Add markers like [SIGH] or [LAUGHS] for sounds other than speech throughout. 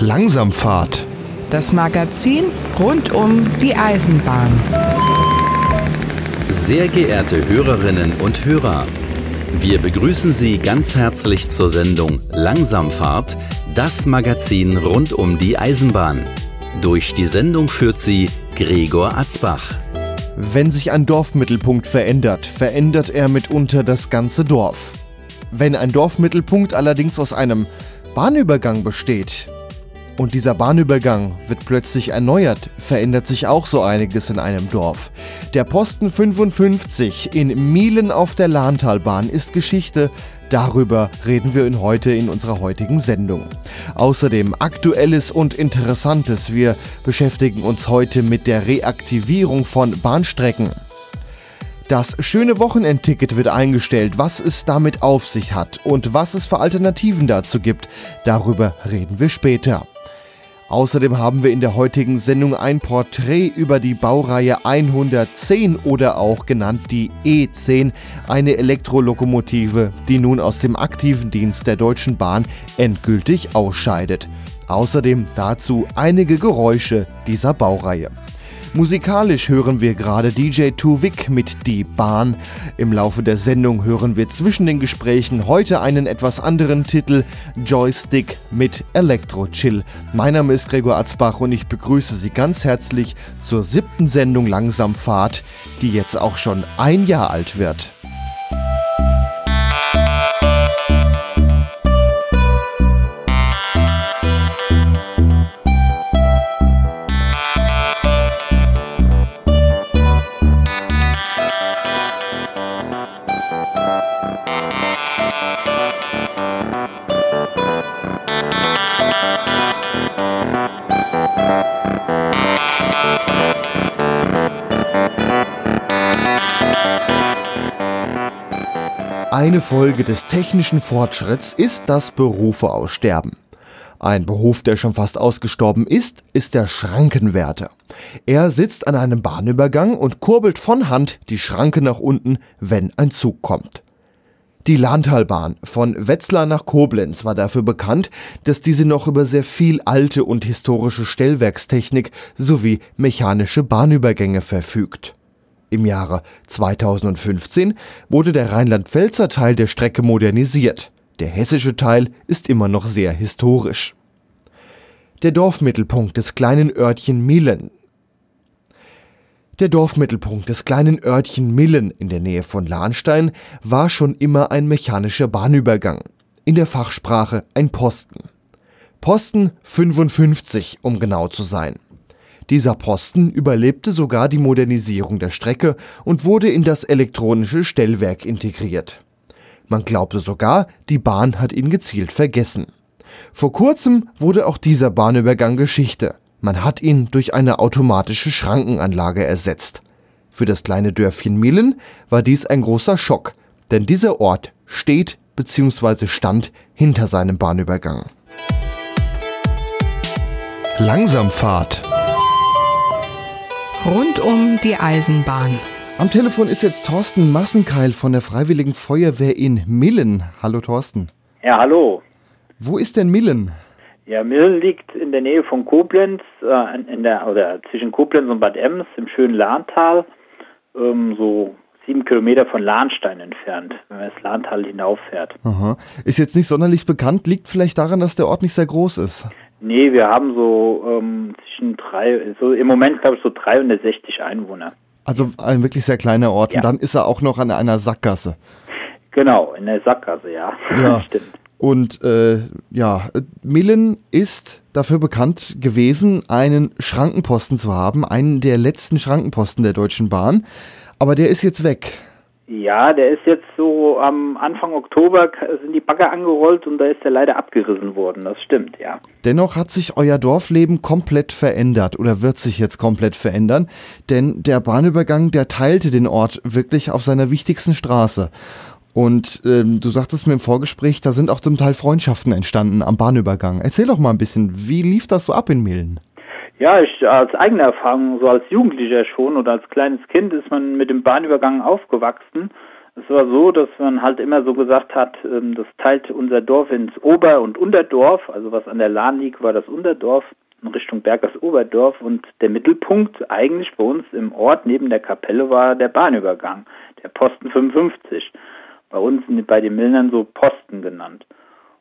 Langsamfahrt. Das Magazin rund um die Eisenbahn. Sehr geehrte Hörerinnen und Hörer, wir begrüßen Sie ganz herzlich zur Sendung Langsamfahrt, das Magazin rund um die Eisenbahn. Durch die Sendung führt sie Gregor Atzbach. Wenn sich ein Dorfmittelpunkt verändert, verändert er mitunter das ganze Dorf. Wenn ein Dorfmittelpunkt allerdings aus einem Bahnübergang besteht, und dieser Bahnübergang wird plötzlich erneuert, verändert sich auch so einiges in einem Dorf. Der Posten 55 in Mielen auf der Lahntalbahn ist Geschichte. Darüber reden wir in heute in unserer heutigen Sendung. Außerdem Aktuelles und Interessantes. Wir beschäftigen uns heute mit der Reaktivierung von Bahnstrecken. Das schöne Wochenendticket wird eingestellt, was es damit auf sich hat und was es für Alternativen dazu gibt. Darüber reden wir später. Außerdem haben wir in der heutigen Sendung ein Porträt über die Baureihe 110 oder auch genannt die E10, eine Elektrolokomotive, die nun aus dem aktiven Dienst der Deutschen Bahn endgültig ausscheidet. Außerdem dazu einige Geräusche dieser Baureihe. Musikalisch hören wir gerade DJ Tuvik mit Die Bahn. Im Laufe der Sendung hören wir zwischen den Gesprächen heute einen etwas anderen Titel Joystick mit Electro Chill. Mein Name ist Gregor Atzbach und ich begrüße Sie ganz herzlich zur siebten Sendung Langsamfahrt, die jetzt auch schon ein Jahr alt wird. Eine Folge des technischen Fortschritts ist das Berufe aussterben. Ein Beruf, der schon fast ausgestorben ist, ist der Schrankenwärter. Er sitzt an einem Bahnübergang und kurbelt von Hand die Schranke nach unten, wenn ein Zug kommt. Die Lahntalbahn von Wetzlar nach Koblenz war dafür bekannt, dass diese noch über sehr viel alte und historische Stellwerkstechnik sowie mechanische Bahnübergänge verfügt. Im Jahre 2015 wurde der Rheinland-Pfälzer Teil der Strecke modernisiert. Der hessische Teil ist immer noch sehr historisch. Der Dorfmittelpunkt des kleinen Örtchen Millen. Der Dorfmittelpunkt des kleinen Örtchen Millen in der Nähe von Lahnstein war schon immer ein mechanischer Bahnübergang. In der Fachsprache ein Posten. Posten 55, um genau zu sein. Dieser Posten überlebte sogar die Modernisierung der Strecke und wurde in das elektronische Stellwerk integriert. Man glaubte sogar, die Bahn hat ihn gezielt vergessen. Vor kurzem wurde auch dieser Bahnübergang Geschichte. Man hat ihn durch eine automatische Schrankenanlage ersetzt. Für das kleine Dörfchen Mielen war dies ein großer Schock, denn dieser Ort steht bzw. stand hinter seinem Bahnübergang. Langsamfahrt Rund um die Eisenbahn. Am Telefon ist jetzt Thorsten Massenkeil von der Freiwilligen Feuerwehr in Millen. Hallo Thorsten. Ja, hallo. Wo ist denn Millen? Ja, Millen liegt in der Nähe von Koblenz, äh, in der, oder zwischen Koblenz und Bad Ems im schönen Lahntal, ähm, so sieben Kilometer von Lahnstein entfernt, wenn man das Lahntal hinauffährt. Aha. Ist jetzt nicht sonderlich bekannt, liegt vielleicht daran, dass der Ort nicht sehr groß ist. Nee, wir haben so ähm, zwischen drei, so im Moment glaube ich so 360 Einwohner. Also ein wirklich sehr kleiner Ort. Ja. Und dann ist er auch noch an einer Sackgasse. Genau, in der Sackgasse, ja. Ja. [LAUGHS] Stimmt. Und äh, ja, Millen ist dafür bekannt gewesen, einen Schrankenposten zu haben, einen der letzten Schrankenposten der Deutschen Bahn. Aber der ist jetzt weg. Ja, der ist jetzt so am Anfang Oktober sind die Bagger angerollt und da ist der leider abgerissen worden. Das stimmt, ja. Dennoch hat sich euer Dorfleben komplett verändert oder wird sich jetzt komplett verändern, denn der Bahnübergang, der teilte den Ort wirklich auf seiner wichtigsten Straße. Und ähm, du sagtest mir im Vorgespräch, da sind auch zum Teil Freundschaften entstanden am Bahnübergang. Erzähl doch mal ein bisschen, wie lief das so ab in Mehlen? Ja, ich als eigene Erfahrung, so als Jugendlicher schon oder als kleines Kind ist man mit dem Bahnübergang aufgewachsen. Es war so, dass man halt immer so gesagt hat, ähm, das teilt unser Dorf ins Ober- und Unterdorf. Also was an der Lahn liegt, war das Unterdorf in Richtung Berg das Oberdorf und der Mittelpunkt eigentlich bei uns im Ort neben der Kapelle war der Bahnübergang, der Posten 55. Bei uns bei den Milnern so Posten genannt.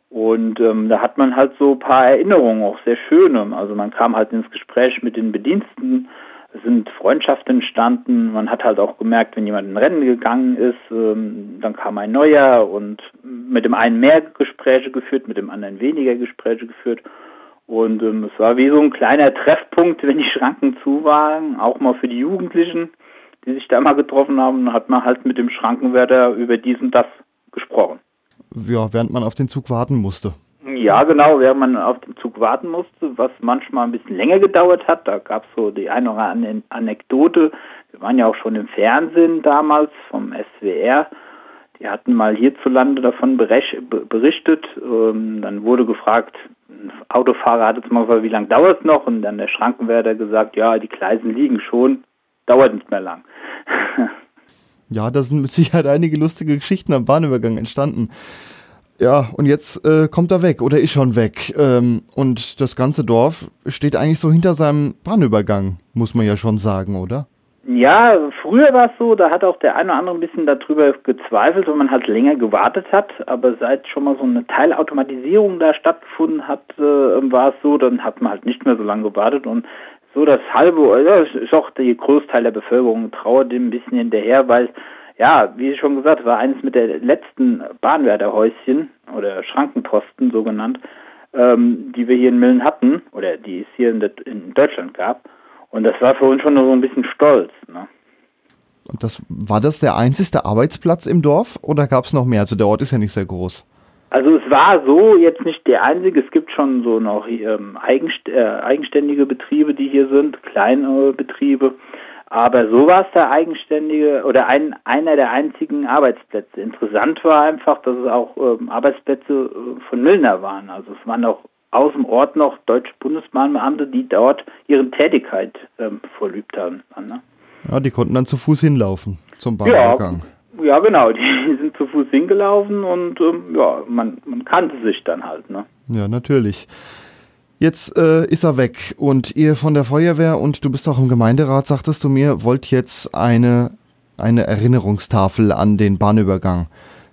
Und ähm, da hat man halt so ein paar Erinnerungen, auch sehr schöne. Also man kam halt ins Gespräch mit den Bediensten, es sind Freundschaften entstanden. Man hat halt auch gemerkt, wenn jemand in Rennen gegangen ist, ähm, dann kam ein neuer und mit dem einen mehr Gespräche geführt, mit dem anderen weniger Gespräche geführt. Und ähm, es war wie so ein kleiner Treffpunkt, [LAUGHS] wenn die Schranken zu waren, auch mal für die Jugendlichen, die sich da mal getroffen haben, hat man halt mit dem Schrankenwärter über dies und das gesprochen. Ja, während man auf den Zug warten musste. Ja, genau, während man auf den Zug warten musste, was manchmal ein bisschen länger gedauert hat. Da gab es so die eine oder andere Anekdote. Wir waren ja auch schon im Fernsehen damals vom SWR. Die hatten mal hierzulande davon berichtet. Ähm, dann wurde gefragt, ein Autofahrer hat jetzt mal wie lange dauert es noch? Und dann der Schrankenwärter gesagt, ja, die Gleisen liegen schon, dauert nicht mehr lang. [LAUGHS] ja, da sind mit Sicherheit einige lustige Geschichten am Bahnübergang entstanden. Ja, und jetzt äh, kommt er weg oder ist schon weg. Ähm, und das ganze Dorf steht eigentlich so hinter seinem Bahnübergang, muss man ja schon sagen, oder? Ja, früher war es so, da hat auch der eine oder andere ein bisschen darüber gezweifelt, weil man halt länger gewartet hat. Aber seit schon mal so eine Teilautomatisierung da stattgefunden hat, äh, war es so, dann hat man halt nicht mehr so lange gewartet und so das halbe, ja, ist auch der Großteil der Bevölkerung trauert dem ein bisschen hinterher, weil ja, wie schon gesagt, war eines mit der letzten Bahnwärterhäuschen oder Schrankenposten so genannt, ähm, die wir hier in Millen hatten oder die es hier in, in, Deutschland gab. Und das war für uns schon so ein bisschen stolz. Ne? Und das war das der einzige Arbeitsplatz im Dorf oder gab es noch mehr? Also der Ort ist ja nicht sehr groß. Also es war so jetzt nicht der einzige. Es gibt schon so noch ähm, eigenst äh, eigenständige Betriebe, die hier sind, kleine Betriebe. Aber so war es der eigenständige oder ein, einer der einzigen Arbeitsplätze. Interessant war einfach, dass es auch ähm, Arbeitsplätze äh, von Milner waren. Also es waren auch aus dem Ort noch deutsche Bundesbahnbeamte, die dort ihre Tätigkeit ähm, vorlübt haben. Ne? Ja, die konnten dann zu Fuß hinlaufen zum Bahnübergang. Ja, ja, genau, [LAUGHS] die sind Fuß hingelaufen und ähm, ja, man, man kannte sich dann halt. Ne? Ja, natürlich. Jetzt äh, ist er weg und ihr von der Feuerwehr und du bist auch im Gemeinderat, sagtest du mir, wollt jetzt eine, eine Erinnerungstafel an den Bahnübergang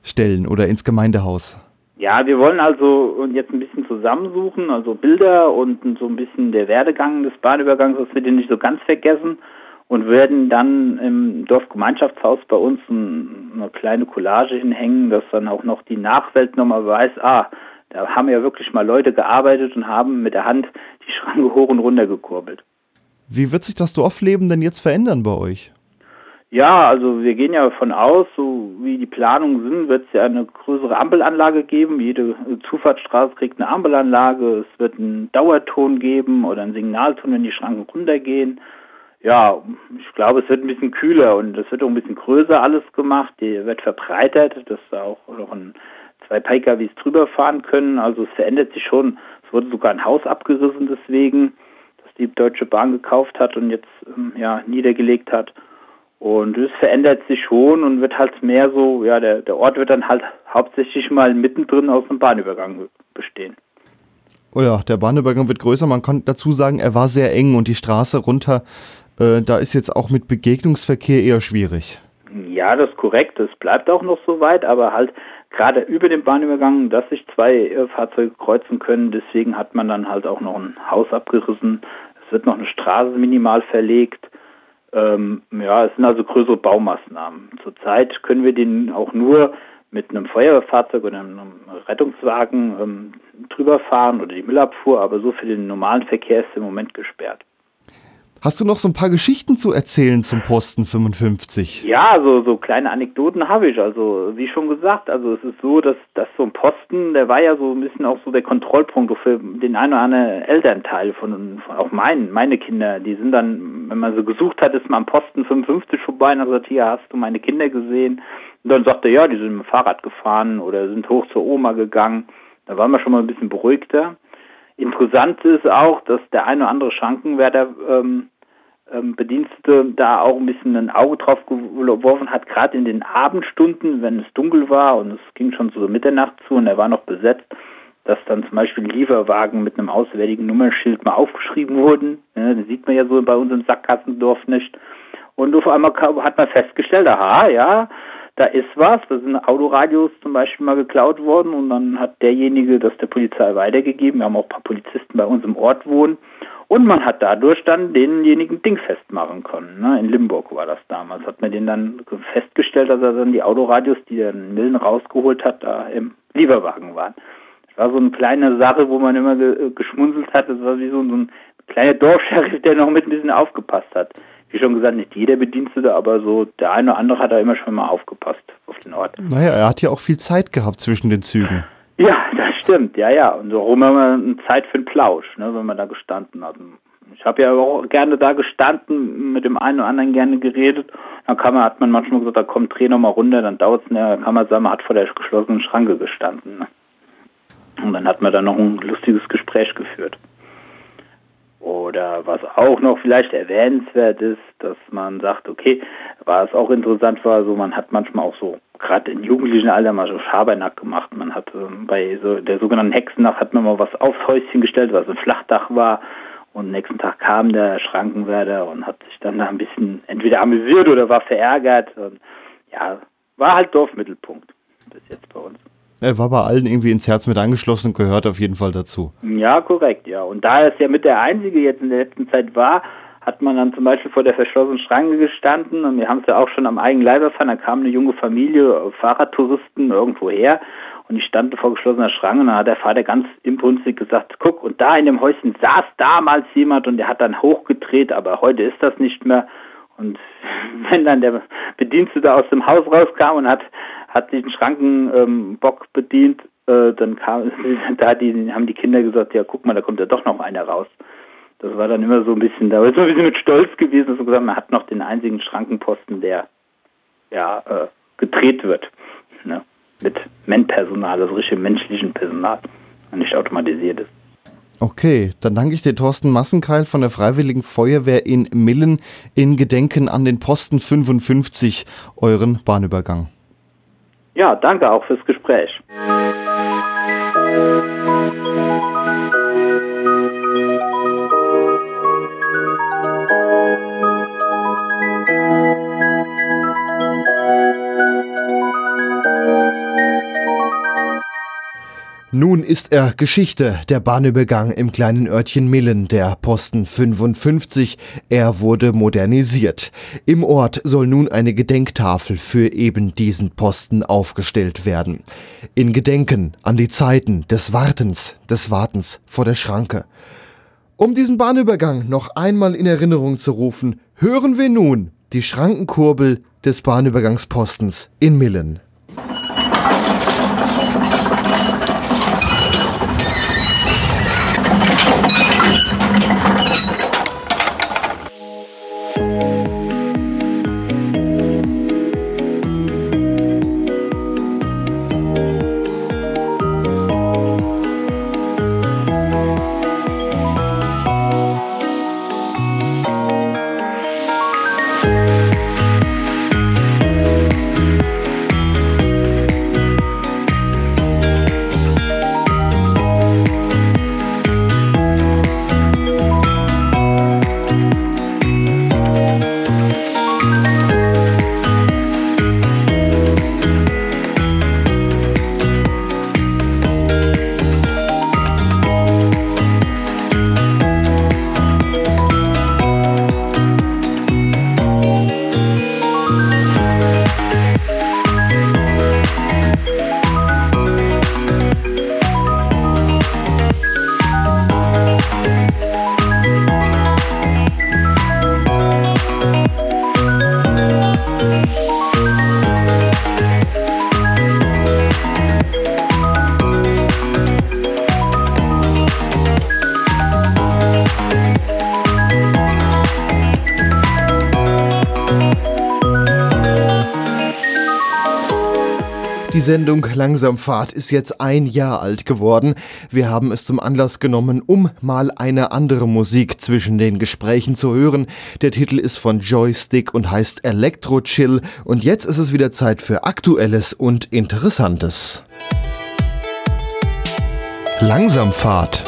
stellen oder ins Gemeindehaus. Ja, wir wollen also jetzt ein bisschen zusammensuchen, also Bilder und so ein bisschen der Werdegang des Bahnübergangs, das wir den nicht so ganz vergessen und werden dann im Dorfgemeinschaftshaus bei uns ein, eine kleine Collage hinhängen, dass dann auch noch die Nachwelt nochmal weiß, ah, da haben ja wirklich mal Leute gearbeitet und haben mit der Hand die Schranke hoch und runter gekurbelt. Wie wird sich das Dorfleben denn jetzt verändern bei euch? Ja, also wir gehen ja davon aus, so wie die Planungen sind, wird es ja eine größere Ampelanlage geben. Jede Zufahrtsstraße kriegt eine Ampelanlage. Es wird einen Dauerton geben oder einen Signalton, wenn die Schranken runtergehen. Ja, ich glaube, es wird ein bisschen kühler und es wird auch ein bisschen größer alles gemacht. Die wird verbreitert, dass da auch noch ein zwei PKWs drüber fahren können. Also es verändert sich schon. Es wurde sogar ein Haus abgerissen deswegen, das die Deutsche Bahn gekauft hat und jetzt ähm, ja, niedergelegt hat. Und es verändert sich schon und wird halt mehr so, ja, der, der Ort wird dann halt hauptsächlich mal mittendrin aus dem Bahnübergang bestehen. Oh ja, der Bahnübergang wird größer. Man kann dazu sagen, er war sehr eng und die Straße runter, äh, da ist jetzt auch mit Begegnungsverkehr eher schwierig. Ja, das ist korrekt. Es bleibt auch noch so weit, aber halt gerade über den Bahnübergang, dass sich zwei äh, Fahrzeuge kreuzen können. Deswegen hat man dann halt auch noch ein Haus abgerissen. Es wird noch eine Straße minimal verlegt. Ähm, ja, es sind also größere Baumaßnahmen. Zurzeit können wir den auch nur mit einem Feuerwehrfahrzeug oder einem Rettungswagen ähm, drüber fahren oder die Müllabfuhr, aber so für den normalen Verkehr ist im Moment gesperrt. Hast du noch so ein paar Geschichten zu erzählen zum Posten 55? Ja, so, so kleine Anekdoten habe ich. Also, wie schon gesagt, also es ist so, dass, dass so ein Posten, der war ja so ein bisschen auch so der Kontrollpunkt für den einen oder anderen Elternteil von, von auch meinen, meine Kinder. Die sind dann, wenn man so gesucht hat, ist man am Posten 55 vorbei und hat gesagt, hier hast du meine Kinder gesehen. Und dann sagte er, ja, die sind mit dem Fahrrad gefahren oder sind hoch zur Oma gegangen. Da waren wir schon mal ein bisschen beruhigter. Interessant ist auch, dass der eine oder andere Schrankenwärter ähm, ähm, Bedienstete da auch ein bisschen ein Auge drauf geworfen hat, gerade in den Abendstunden, wenn es dunkel war und es ging schon so Mitternacht zu und er war noch besetzt, dass dann zum Beispiel Lieferwagen mit einem auswärtigen Nummernschild mal aufgeschrieben wurden. Ja, das sieht man ja so bei uns im Sackgassendorf nicht. Und auf einmal hat man festgestellt, aha, ja, da ist was, da sind Autoradios zum Beispiel mal geklaut worden und dann hat derjenige das der Polizei weitergegeben. Wir haben auch ein paar Polizisten bei uns im Ort wohnen und man hat dadurch dann denjenigen Ding festmachen können. Ne? In Limburg war das damals. Hat man den dann festgestellt, dass er dann die Autoradios, die er in Millen rausgeholt hat, da im Lieferwagen waren. Das war so eine kleine Sache, wo man immer ge geschmunzelt hat. Das war wie so, so ein kleiner Dorfscheriff, der noch mit ein bisschen aufgepasst hat. Wie schon gesagt, nicht jeder Bedienstete, aber so der eine oder andere hat da immer schon mal aufgepasst auf den Ort. Naja, er hat ja auch viel Zeit gehabt zwischen den Zügen. Ja, das stimmt, ja, ja. Und so haben wir eine Zeit für den Plausch, ne, wenn man da gestanden hat. Ich habe ja auch gerne da gestanden, mit dem einen oder anderen gerne geredet. Dann kann man, hat man manchmal gesagt, da kommt dreh nochmal runter, dann dauert es, ne, kann man sagen, man hat vor der geschlossenen Schranke gestanden. Ne. Und dann hat man da noch ein lustiges Gespräch geführt. Oder was auch noch vielleicht erwähnenswert ist, dass man sagt, okay, was auch interessant war, so man hat manchmal auch so, gerade im jugendlichen Alter mal so Schabernack gemacht. Man hat ähm, bei so der sogenannten Hexennacht hat man mal was aufs Häuschen gestellt, was ein Flachdach war. Und nächsten Tag kam der Schrankenwärter und hat sich dann da ein bisschen entweder amüsiert oder war verärgert. Und ja, war halt Dorfmittelpunkt bis jetzt bei uns. Er war bei allen irgendwie ins Herz mit angeschlossen und gehört auf jeden Fall dazu. Ja, korrekt, ja. Und da es ja mit der einzige jetzt in der letzten Zeit war, hat man dann zum Beispiel vor der verschlossenen Schranke gestanden und wir haben es ja auch schon am eigenen Leib erfahren, da kam eine junge Familie, Fahrradtouristen irgendwo her und ich stand vor geschlossener Schranke und dann hat der Vater ganz impulsig gesagt, guck, und da in dem Häuschen saß damals jemand und der hat dann hochgedreht, aber heute ist das nicht mehr. Und [LAUGHS] wenn dann der Bedienstete aus dem Haus rauskam und hat hat den Schrankenbock bedient, äh, dann kam, [LAUGHS] da die, haben die Kinder gesagt, ja guck mal, da kommt ja doch noch einer raus. Das war dann immer so ein bisschen, da war so ein bisschen mit Stolz gewesen, dass man gesagt, man hat noch den einzigen Schrankenposten, der ja äh, gedreht wird. Ne? Mit Men-Personal, also richtig menschlichen Personal nicht automatisiert ist. Okay, dann danke ich dir, Thorsten Massenkeil von der Freiwilligen Feuerwehr in Millen in Gedenken an den Posten 55, euren Bahnübergang. Ja, danke auch fürs Gespräch. Nun ist er Geschichte, der Bahnübergang im kleinen Örtchen Millen, der Posten 55. Er wurde modernisiert. Im Ort soll nun eine Gedenktafel für eben diesen Posten aufgestellt werden. In Gedenken an die Zeiten des Wartens, des Wartens vor der Schranke. Um diesen Bahnübergang noch einmal in Erinnerung zu rufen, hören wir nun die Schrankenkurbel des Bahnübergangspostens in Millen. Sendung Langsamfahrt ist jetzt ein Jahr alt geworden. Wir haben es zum Anlass genommen, um mal eine andere Musik zwischen den Gesprächen zu hören. Der Titel ist von Joystick und heißt Electro Chill. Und jetzt ist es wieder Zeit für Aktuelles und Interessantes. Langsamfahrt.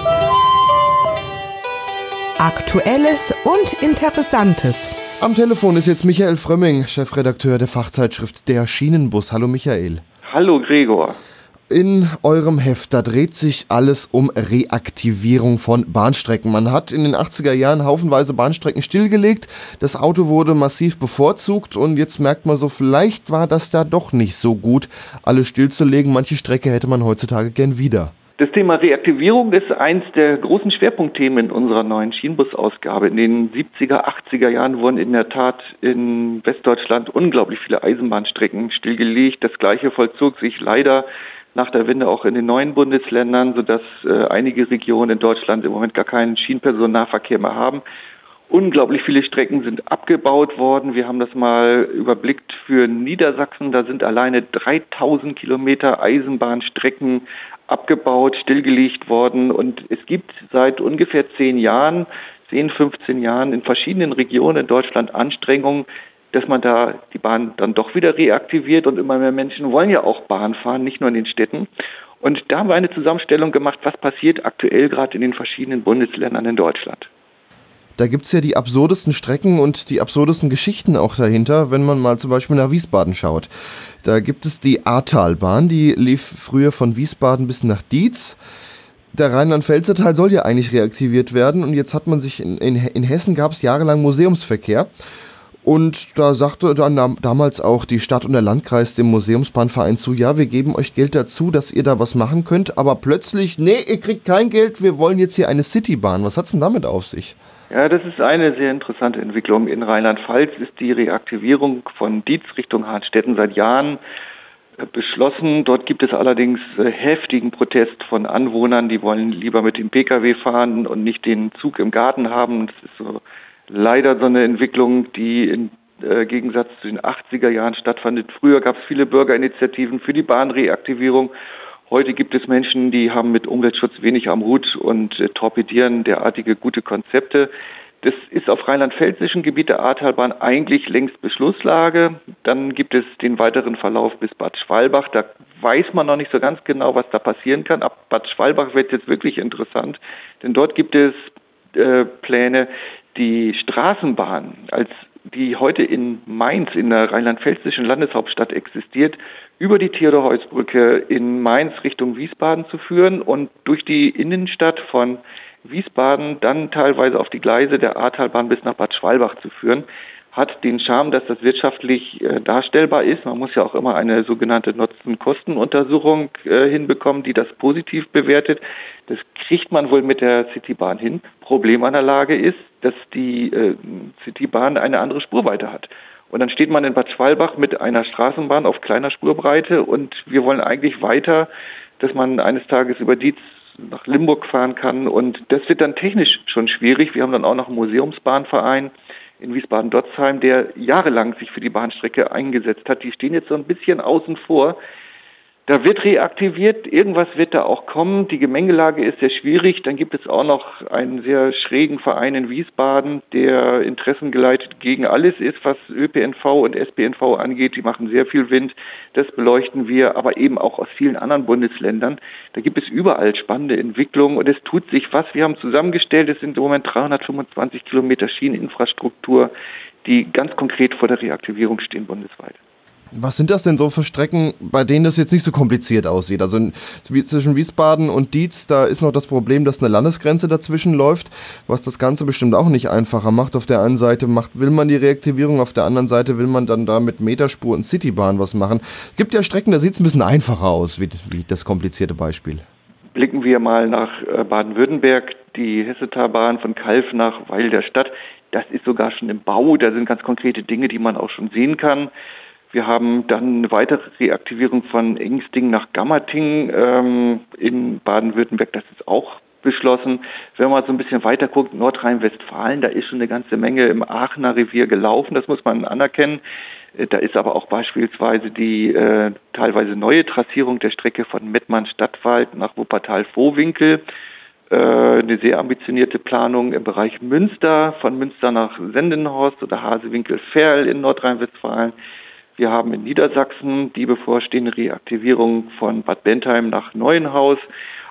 Aktuelles und Interessantes. Am Telefon ist jetzt Michael Frömming, Chefredakteur der Fachzeitschrift Der Schienenbus. Hallo Michael. Hallo Gregor. In eurem Heft, da dreht sich alles um Reaktivierung von Bahnstrecken. Man hat in den 80er Jahren haufenweise Bahnstrecken stillgelegt, das Auto wurde massiv bevorzugt und jetzt merkt man so, vielleicht war das da doch nicht so gut, alles stillzulegen. Manche Strecke hätte man heutzutage gern wieder. Das Thema Reaktivierung ist eins der großen Schwerpunktthemen in unserer neuen Schienenbusausgabe. In den 70er, 80er Jahren wurden in der Tat in Westdeutschland unglaublich viele Eisenbahnstrecken stillgelegt. Das gleiche vollzog sich leider nach der Wende auch in den neuen Bundesländern, sodass äh, einige Regionen in Deutschland im Moment gar keinen Schienenpersonennahverkehr mehr haben. Unglaublich viele Strecken sind abgebaut worden. Wir haben das mal überblickt für Niedersachsen. Da sind alleine 3000 Kilometer Eisenbahnstrecken abgebaut, stillgelegt worden. Und es gibt seit ungefähr zehn Jahren, zehn, 15 Jahren in verschiedenen Regionen in Deutschland Anstrengungen, dass man da die Bahn dann doch wieder reaktiviert und immer mehr Menschen wollen ja auch Bahn fahren, nicht nur in den Städten. Und da haben wir eine Zusammenstellung gemacht, was passiert aktuell gerade in den verschiedenen Bundesländern in Deutschland. Da gibt es ja die absurdesten Strecken und die absurdesten Geschichten auch dahinter, wenn man mal zum Beispiel nach Wiesbaden schaut. Da gibt es die Ahrtalbahn, die lief früher von Wiesbaden bis nach Dietz. Der Rheinland-Pfälzer Teil soll ja eigentlich reaktiviert werden und jetzt hat man sich in, in, in Hessen gab es jahrelang Museumsverkehr. Und da sagte dann damals auch die Stadt und der Landkreis dem Museumsbahnverein zu, ja, wir geben euch Geld dazu, dass ihr da was machen könnt, aber plötzlich, nee, ihr kriegt kein Geld, wir wollen jetzt hier eine Citybahn. Was hat's denn damit auf sich? Ja, das ist eine sehr interessante Entwicklung. In Rheinland-Pfalz ist die Reaktivierung von Dietz Richtung Hartstetten seit Jahren äh, beschlossen. Dort gibt es allerdings äh, heftigen Protest von Anwohnern, die wollen lieber mit dem Pkw fahren und nicht den Zug im Garten haben. Das ist so leider so eine Entwicklung, die im äh, Gegensatz zu den 80er Jahren stattfand. Früher gab es viele Bürgerinitiativen für die Bahnreaktivierung Heute gibt es Menschen, die haben mit Umweltschutz wenig am Hut und äh, torpedieren derartige gute Konzepte. Das ist auf rheinland-pfälzischen Gebiet der Ahrtalbahn eigentlich längst Beschlusslage. Dann gibt es den weiteren Verlauf bis Bad Schwalbach. Da weiß man noch nicht so ganz genau, was da passieren kann. Ab Bad Schwalbach wird jetzt wirklich interessant, denn dort gibt es äh, Pläne, die Straßenbahn als die heute in Mainz, in der rheinland-pfälzischen Landeshauptstadt existiert, über die Theodor-Heuss-Brücke in Mainz Richtung Wiesbaden zu führen und durch die Innenstadt von Wiesbaden dann teilweise auf die Gleise der Ahrtalbahn bis nach Bad Schwalbach zu führen hat den Charme, dass das wirtschaftlich äh, darstellbar ist. Man muss ja auch immer eine sogenannte Nutzen-Kosten-Untersuchung äh, hinbekommen, die das positiv bewertet. Das kriegt man wohl mit der Citybahn hin. Problem an der Lage ist, dass die äh, Citybahn eine andere Spurweite hat. Und dann steht man in Bad Schwalbach mit einer Straßenbahn auf kleiner Spurbreite und wir wollen eigentlich weiter, dass man eines Tages über Dietz nach Limburg fahren kann und das wird dann technisch schon schwierig. Wir haben dann auch noch einen Museumsbahnverein in Wiesbaden-Dotzheim, der jahrelang sich für die Bahnstrecke eingesetzt hat. Die stehen jetzt so ein bisschen außen vor. Da wird reaktiviert, irgendwas wird da auch kommen. Die Gemengelage ist sehr schwierig. Dann gibt es auch noch einen sehr schrägen Verein in Wiesbaden, der interessengeleitet gegen alles ist, was ÖPNV und SPNV angeht. Die machen sehr viel Wind. Das beleuchten wir, aber eben auch aus vielen anderen Bundesländern. Da gibt es überall spannende Entwicklungen und es tut sich was. Wir haben zusammengestellt, es sind im Moment 325 Kilometer Schieneninfrastruktur, die ganz konkret vor der Reaktivierung stehen bundesweit. Was sind das denn so für Strecken, bei denen das jetzt nicht so kompliziert aussieht? Also in, zwischen Wiesbaden und Dietz, da ist noch das Problem, dass eine Landesgrenze dazwischen läuft, was das Ganze bestimmt auch nicht einfacher macht. Auf der einen Seite macht, will man die Reaktivierung, auf der anderen Seite will man dann da mit Meterspur und Citybahn was machen. Gibt ja Strecken, da sieht es ein bisschen einfacher aus, wie, wie das komplizierte Beispiel. Blicken wir mal nach äh, Baden-Württemberg, die Hessetalbahn von Kalf nach Weil der Stadt. Das ist sogar schon im Bau, da sind ganz konkrete Dinge, die man auch schon sehen kann. Wir haben dann eine weitere Reaktivierung von Engsting nach Gammerting ähm, in Baden-Württemberg. Das ist auch beschlossen. Wenn man so ein bisschen weiter guckt, Nordrhein-Westfalen, da ist schon eine ganze Menge im Aachener Revier gelaufen, das muss man anerkennen. Äh, da ist aber auch beispielsweise die äh, teilweise neue Trassierung der Strecke von Mettmann-Stadtwald nach Wuppertal-Vohwinkel, äh, eine sehr ambitionierte Planung im Bereich Münster, von Münster nach Sendenhorst oder Hasewinkel-Ferl in Nordrhein-Westfalen. Wir haben in Niedersachsen die bevorstehende Reaktivierung von Bad Bentheim nach Neuenhaus.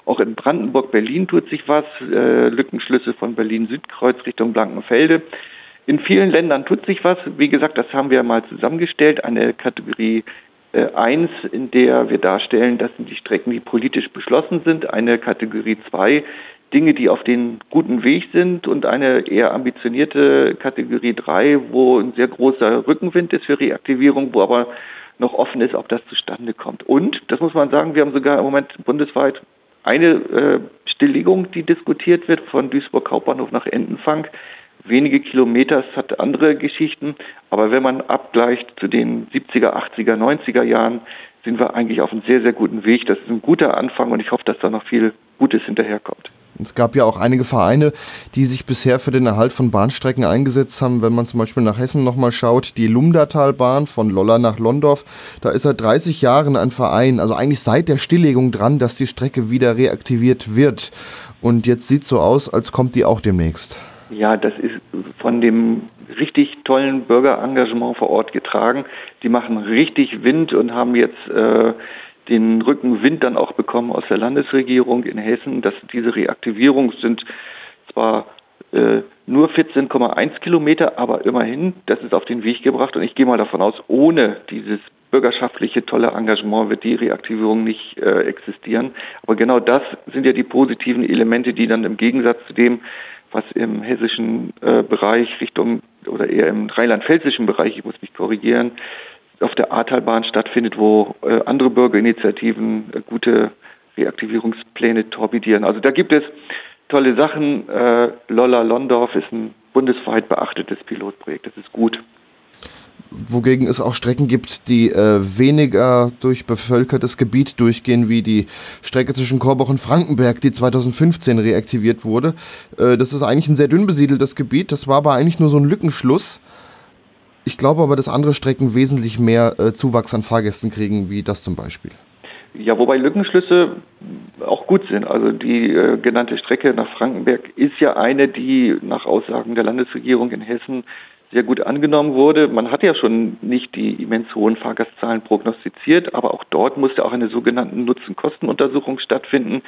Auch in Brandenburg, Berlin tut sich was. Äh, Lückenschlüsse von Berlin-Südkreuz Richtung Blankenfelde. In vielen Ländern tut sich was. Wie gesagt, das haben wir mal zusammengestellt. Eine Kategorie äh, 1, in der wir darstellen, das sind die Strecken, die politisch beschlossen sind. Eine Kategorie 2, Dinge, die auf den guten Weg sind und eine eher ambitionierte Kategorie 3, wo ein sehr großer Rückenwind ist für Reaktivierung, wo aber noch offen ist, ob das zustande kommt. Und, das muss man sagen, wir haben sogar im Moment bundesweit eine äh, Stilllegung, die diskutiert wird von Duisburg Hauptbahnhof nach Entenfang. Wenige Kilometer, es hat andere Geschichten, aber wenn man abgleicht zu den 70er, 80er, 90er Jahren, sind wir eigentlich auf einem sehr, sehr guten Weg. Das ist ein guter Anfang und ich hoffe, dass da noch viel Gutes hinterherkommt. Es gab ja auch einige Vereine, die sich bisher für den Erhalt von Bahnstrecken eingesetzt haben. Wenn man zum Beispiel nach Hessen nochmal schaut, die Lumdatalbahn von Lolla nach Londorf, da ist seit 30 Jahren ein Verein, also eigentlich seit der Stilllegung dran, dass die Strecke wieder reaktiviert wird. Und jetzt sieht es so aus, als kommt die auch demnächst. Ja, das ist von dem richtig tollen Bürgerengagement vor Ort getragen. Die machen richtig Wind und haben jetzt äh, den Rückenwind dann auch bekommen aus der Landesregierung in Hessen, dass diese Reaktivierung sind zwar äh, nur 14,1 Kilometer, aber immerhin, das ist auf den Weg gebracht und ich gehe mal davon aus, ohne dieses bürgerschaftliche tolle Engagement wird die Reaktivierung nicht äh, existieren. Aber genau das sind ja die positiven Elemente, die dann im Gegensatz zu dem, was im hessischen äh, Bereich Richtung oder eher im rheinland-pfälzischen Bereich, ich muss mich korrigieren, auf der Ahrtalbahn stattfindet, wo äh, andere Bürgerinitiativen äh, gute Reaktivierungspläne torpedieren. Also da gibt es tolle Sachen. Äh, Lolla Londorf ist ein bundesweit beachtetes Pilotprojekt. Das ist gut. Wogegen es auch Strecken gibt, die äh, weniger durch bevölkertes Gebiet durchgehen, wie die Strecke zwischen Korbach und Frankenberg, die 2015 reaktiviert wurde. Äh, das ist eigentlich ein sehr dünn besiedeltes Gebiet. Das war aber eigentlich nur so ein Lückenschluss ich glaube aber, dass andere Strecken wesentlich mehr äh, Zuwachs an Fahrgästen kriegen, wie das zum Beispiel. Ja, wobei Lückenschlüsse auch gut sind. Also die äh, genannte Strecke nach Frankenberg ist ja eine, die nach Aussagen der Landesregierung in Hessen sehr gut angenommen wurde. Man hat ja schon nicht die immens hohen Fahrgastzahlen prognostiziert, aber auch dort musste auch eine sogenannte Nutzen-Kosten-Untersuchung stattfinden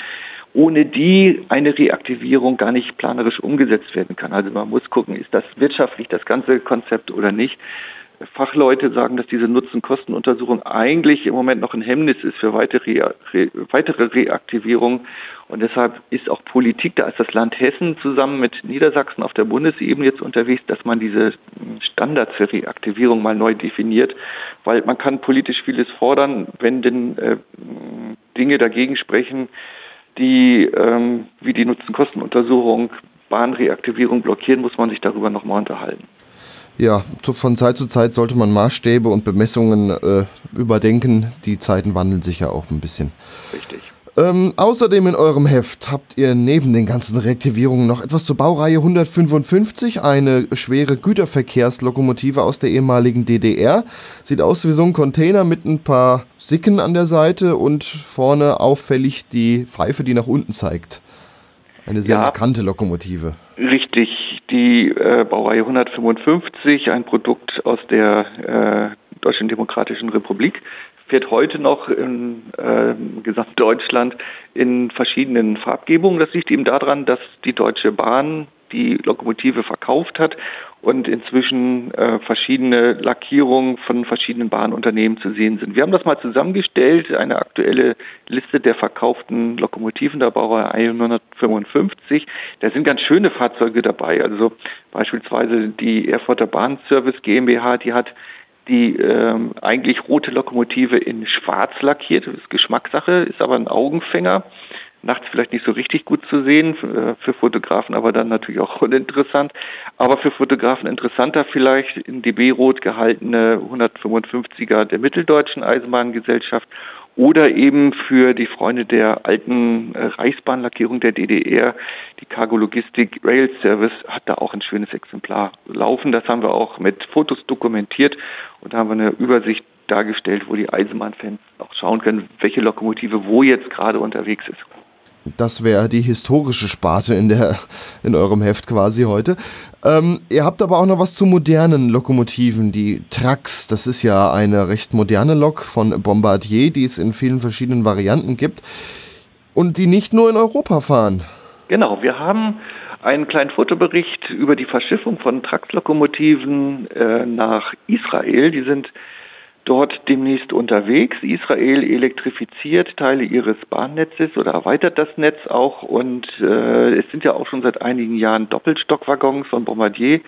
ohne die eine Reaktivierung gar nicht planerisch umgesetzt werden kann. Also man muss gucken, ist das wirtschaftlich das ganze Konzept oder nicht. Fachleute sagen, dass diese Nutzen-Kosten-Untersuchung eigentlich im Moment noch ein Hemmnis ist für weitere, Re weitere Reaktivierung. Und deshalb ist auch Politik, da ist das Land Hessen zusammen mit Niedersachsen auf der Bundesebene jetzt unterwegs, dass man diese Standards für Reaktivierung mal neu definiert. Weil man kann politisch vieles fordern, wenn denn äh, Dinge dagegen sprechen, die ähm, wie die Nutzen-Kosten-Untersuchung Bahnreaktivierung blockieren, muss man sich darüber nochmal unterhalten. Ja, von Zeit zu Zeit sollte man Maßstäbe und Bemessungen äh, überdenken. Die Zeiten wandeln sich ja auch ein bisschen. Richtig. Ähm, außerdem in eurem Heft habt ihr neben den ganzen Reaktivierungen noch etwas zur Baureihe 155, eine schwere Güterverkehrslokomotive aus der ehemaligen DDR. Sieht aus wie so ein Container mit ein paar Sicken an der Seite und vorne auffällig die Pfeife, die nach unten zeigt. Eine sehr ja, bekannte Lokomotive. Richtig, die äh, Baureihe 155, ein Produkt aus der äh, Deutschen Demokratischen Republik fährt heute noch in äh, Gesamtdeutschland in verschiedenen Farbgebungen. Das liegt eben daran, dass die Deutsche Bahn die Lokomotive verkauft hat und inzwischen äh, verschiedene Lackierungen von verschiedenen Bahnunternehmen zu sehen sind. Wir haben das mal zusammengestellt, eine aktuelle Liste der verkauften Lokomotiven der Baureihe 155. Da sind ganz schöne Fahrzeuge dabei. Also beispielsweise die Erfurter Bahnservice GmbH, die hat die ähm, eigentlich rote Lokomotive in schwarz lackiert. Das ist Geschmackssache, ist aber ein Augenfänger. Nachts vielleicht nicht so richtig gut zu sehen, für, für Fotografen aber dann natürlich auch [LAUGHS] uninteressant. Aber für Fotografen interessanter vielleicht in DB-Rot gehaltene 155er der Mitteldeutschen Eisenbahngesellschaft oder eben für die Freunde der alten äh, Reichsbahnlackierung der DDR, die Cargo Logistik Rail Service hat da auch ein schönes Exemplar laufen. Das haben wir auch mit Fotos dokumentiert und da haben wir eine Übersicht dargestellt, wo die Eisenbahnfans auch schauen können, welche Lokomotive wo jetzt gerade unterwegs ist. Das wäre die historische Sparte in, der, in eurem Heft quasi heute. Ähm, ihr habt aber auch noch was zu modernen Lokomotiven, die Trax. Das ist ja eine recht moderne Lok von Bombardier, die es in vielen verschiedenen Varianten gibt und die nicht nur in Europa fahren. Genau, wir haben einen kleinen Fotobericht über die Verschiffung von Trax-Lokomotiven äh, nach Israel. Die sind dort demnächst unterwegs. Israel elektrifiziert Teile ihres Bahnnetzes oder erweitert das Netz auch und äh, es sind ja auch schon seit einigen Jahren Doppelstockwaggons von Bombardier